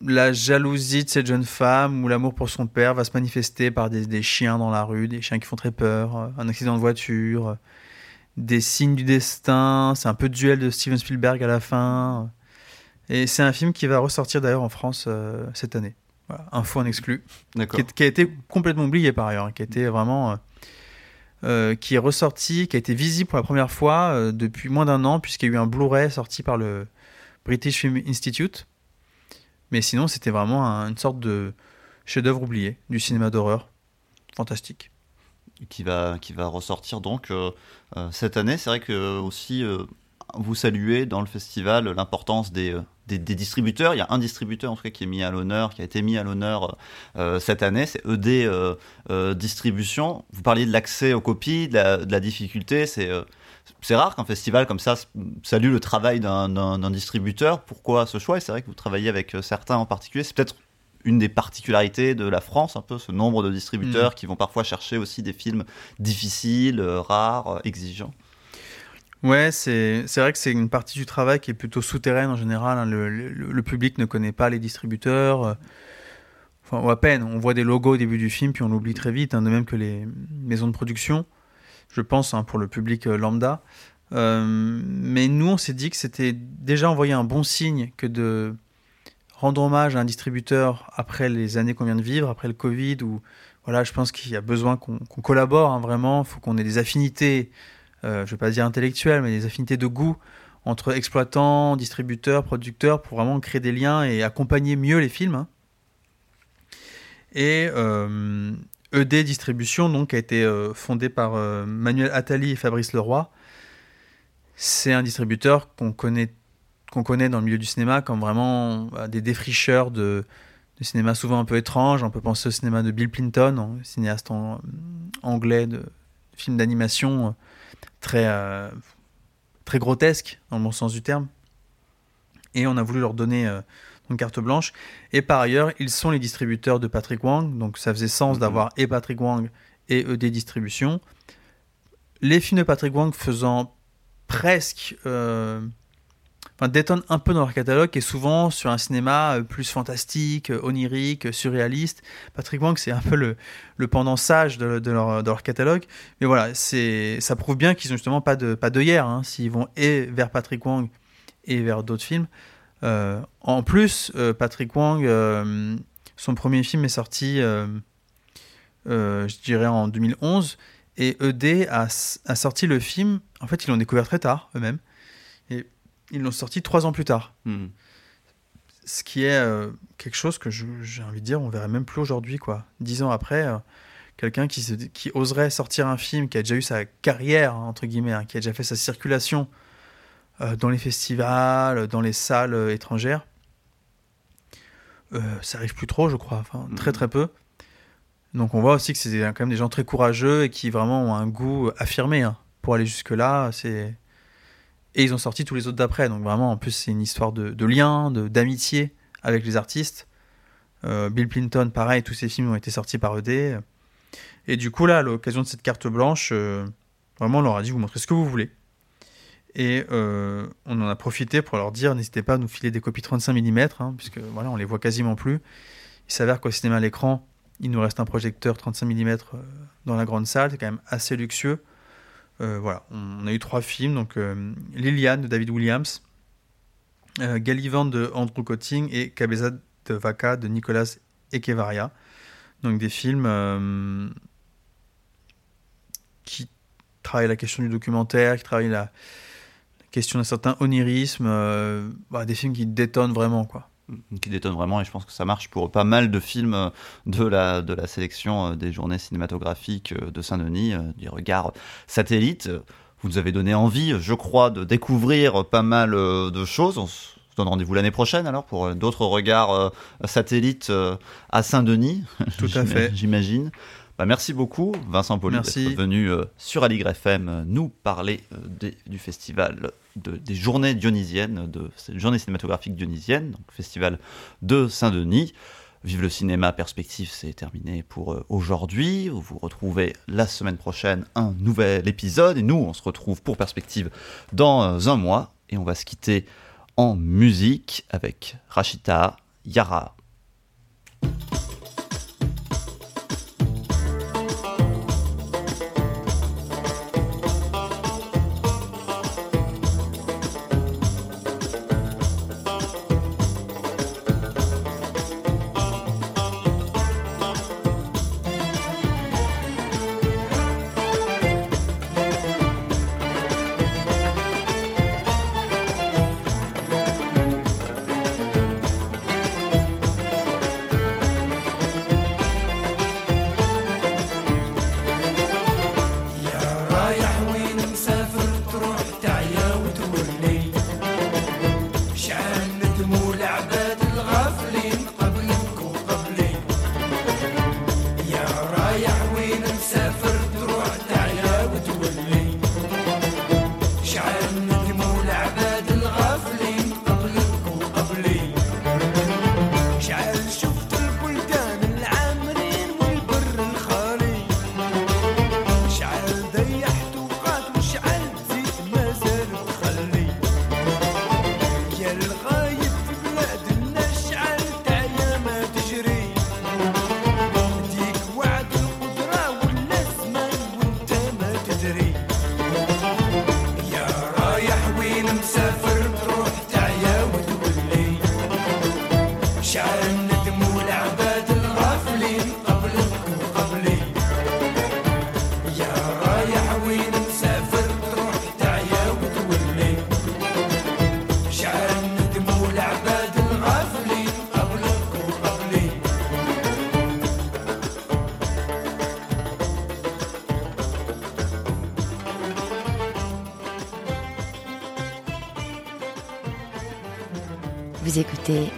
[SPEAKER 3] la jalousie de cette jeune femme ou l'amour pour son père va se manifester par des, des, chiens dans la rue, des chiens qui font très peur, un accident de voiture, des signes du destin. C'est un peu duel de Steven Spielberg à la fin. Et c'est un film qui va ressortir d'ailleurs en France euh, cette année. Voilà, info en exclu. Qui, qui, a été complètement oublié par ailleurs, qui a été vraiment. Euh, euh, qui est ressorti, qui a été visible pour la première fois euh, depuis moins d'un an, puisqu'il y a eu un Blu-ray sorti par le British Film Institute. Mais sinon, c'était vraiment un, une sorte de chef-d'œuvre oublié du cinéma d'horreur. Fantastique.
[SPEAKER 2] Qui va, qui va ressortir donc euh, cette année. C'est vrai que aussi vous saluez dans le festival l'importance des, des, distributeurs. Il y a un distributeur en tout qui est mis à l'honneur, qui a été mis à l'honneur euh, cette année, c'est ED euh, euh, Distribution. Vous parliez de l'accès aux copies, de la, de la difficulté. C'est c'est rare qu'un festival comme ça salue le travail d'un distributeur. Pourquoi ce choix? Et c'est vrai que vous travaillez avec certains en particulier. C'est peut-être une des particularités de la France, un peu ce nombre de distributeurs mmh. qui vont parfois chercher aussi des films difficiles, rares, exigeants.
[SPEAKER 3] Ouais, c'est c'est vrai que c'est une partie du travail qui est plutôt souterraine en général. hein. Le, le- le public ne connaît pas les distributeurs. euh, Enfin, ou à peine. On voit des logos au début du film, puis on l'oublie très vite, hein, de même que les maisons de production, je pense, hein, pour le public euh, lambda. Euh, mais nous, on s'est dit que c'était déjà envoyer un bon signe que de rendre hommage à un distributeur après les années qu'on vient de vivre, après le Covid, où voilà, je pense qu'il y a besoin qu'on collabore hein, vraiment. Il faut qu'on ait des affinités, euh, je ne vais pas dire intellectuelles, mais des affinités de goût entre exploitants, distributeurs, producteurs, pour vraiment créer des liens et accompagner mieux les films. hein. Et ED Distribution, donc, a été euh, fondé par euh, Manuel Attali et Fabrice Leroy. C'est un distributeur qu'on connaît, dans le milieu du cinéma comme vraiment bah, des défricheurs de, cinéma souvent un peu étrange. On peut penser au cinéma de Bill Clinton, cinéaste anglais de, films d'animation euh, très, euh, très grotesque, dans le bon sens du terme. Et on a voulu leur donner une carte blanche. Et par ailleurs, ils sont les distributeurs de Patrick Wang, donc ça faisait sens
[SPEAKER 2] Mhm.
[SPEAKER 3] d'avoir et Patrick Wang et ED Distribution. Les films de Patrick Wang faisant presque. euh, Enfin, détonnent un peu dans leur catalogue et souvent sur un cinéma euh, plus fantastique, euh, onirique, surréaliste. Patrick Wang, c'est un peu le, le pendant sage de, de leur, de leur catalogue. Mais voilà, c'est, ça prouve bien qu'ils ont justement pas de pas d'œillère, hein, s'ils vont et vers Patrick Wang et vers d'autres films. Euh, en plus, euh, Patrick Wang, euh, son premier film est sorti, je dirais, en 2011. Et ED a, a sorti le film, en fait, ils l'ont découvert très tard, eux-mêmes. Et ils l'ont sorti trois ans plus tard.
[SPEAKER 2] Hmm.
[SPEAKER 3] Ce qui est euh, quelque chose que j'ai envie de dire, on verrait même plus aujourd'hui, quoi. Dix ans après, euh, quelqu'un qui, se- qui oserait sortir un film, qui a déjà eu sa carrière, hein, entre guillemets, hein, qui a déjà fait sa circulation dans les festivals, dans les salles euh, étrangères, euh, ça arrive plus trop, je crois. Enfin, très
[SPEAKER 2] Mhm.
[SPEAKER 3] très peu. Donc on voit aussi que c'est quand même des gens très courageux et qui vraiment ont un goût affirmé hein, pour aller jusque-là. C'est et ils ont sorti tous les autres d'après. Donc vraiment, en plus, c'est une histoire de, de lien, de- d'amitié avec les artistes. Euh, Bill Clinton, pareil, tous ces films ont été sortis par ED. Et du coup, là, à l'occasion de cette carte blanche, euh, vraiment, on leur a dit, vous montrez ce que vous voulez. Et euh, on en a profité pour leur dire, n'hésitez pas à nous filer des copies 35 mm, hein, puisque voilà, on les voit quasiment plus. Il s'avère qu'au cinéma à l'écran, il nous reste un projecteur 35 mm euh, dans la grande salle, c'est quand même assez luxueux. Euh, voilà, on a eu trois films, donc Liliane de David Williams, Gallivant de Andrew Cotting et Cabeza de Vaca de Nicolas Echevarria. Donc des films qui travaillent la question du documentaire, qui travaillent la question d'un certain onirisme, euh, bah, des films qui détonnent vraiment quoi.
[SPEAKER 2] qui détonne vraiment et je pense que ça marche pour pas mal de films euh, de la, de la sélection euh, des journées cinématographiques de Saint-Denis, euh, du regard satellite. Euh, Vous nous avez donné envie, je crois, de découvrir pas mal de choses. On se donne rendez-vous l'année prochaine alors pour d'autres regards satellites à Saint-Denis.
[SPEAKER 3] Tout à fait.
[SPEAKER 2] J'imagine. Bah, merci beaucoup, Vincent
[SPEAKER 3] Merci.
[SPEAKER 2] d'être venu euh, sur Aligre FM euh, nous parler euh, des- du festival, de- des journées dionysiennes, de cette journée cinématographique dionysienne, donc festival de Saint-Denis. Vive le cinéma, Perspective, c'est terminé pour aujourd'hui. Vous vous retrouvez la semaine prochaine un nouvel épisode et nous, on se retrouve pour Perspective dans un mois et on va se quitter en musique avec Rachita Yara.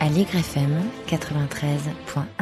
[SPEAKER 4] Aligre FM 93.1.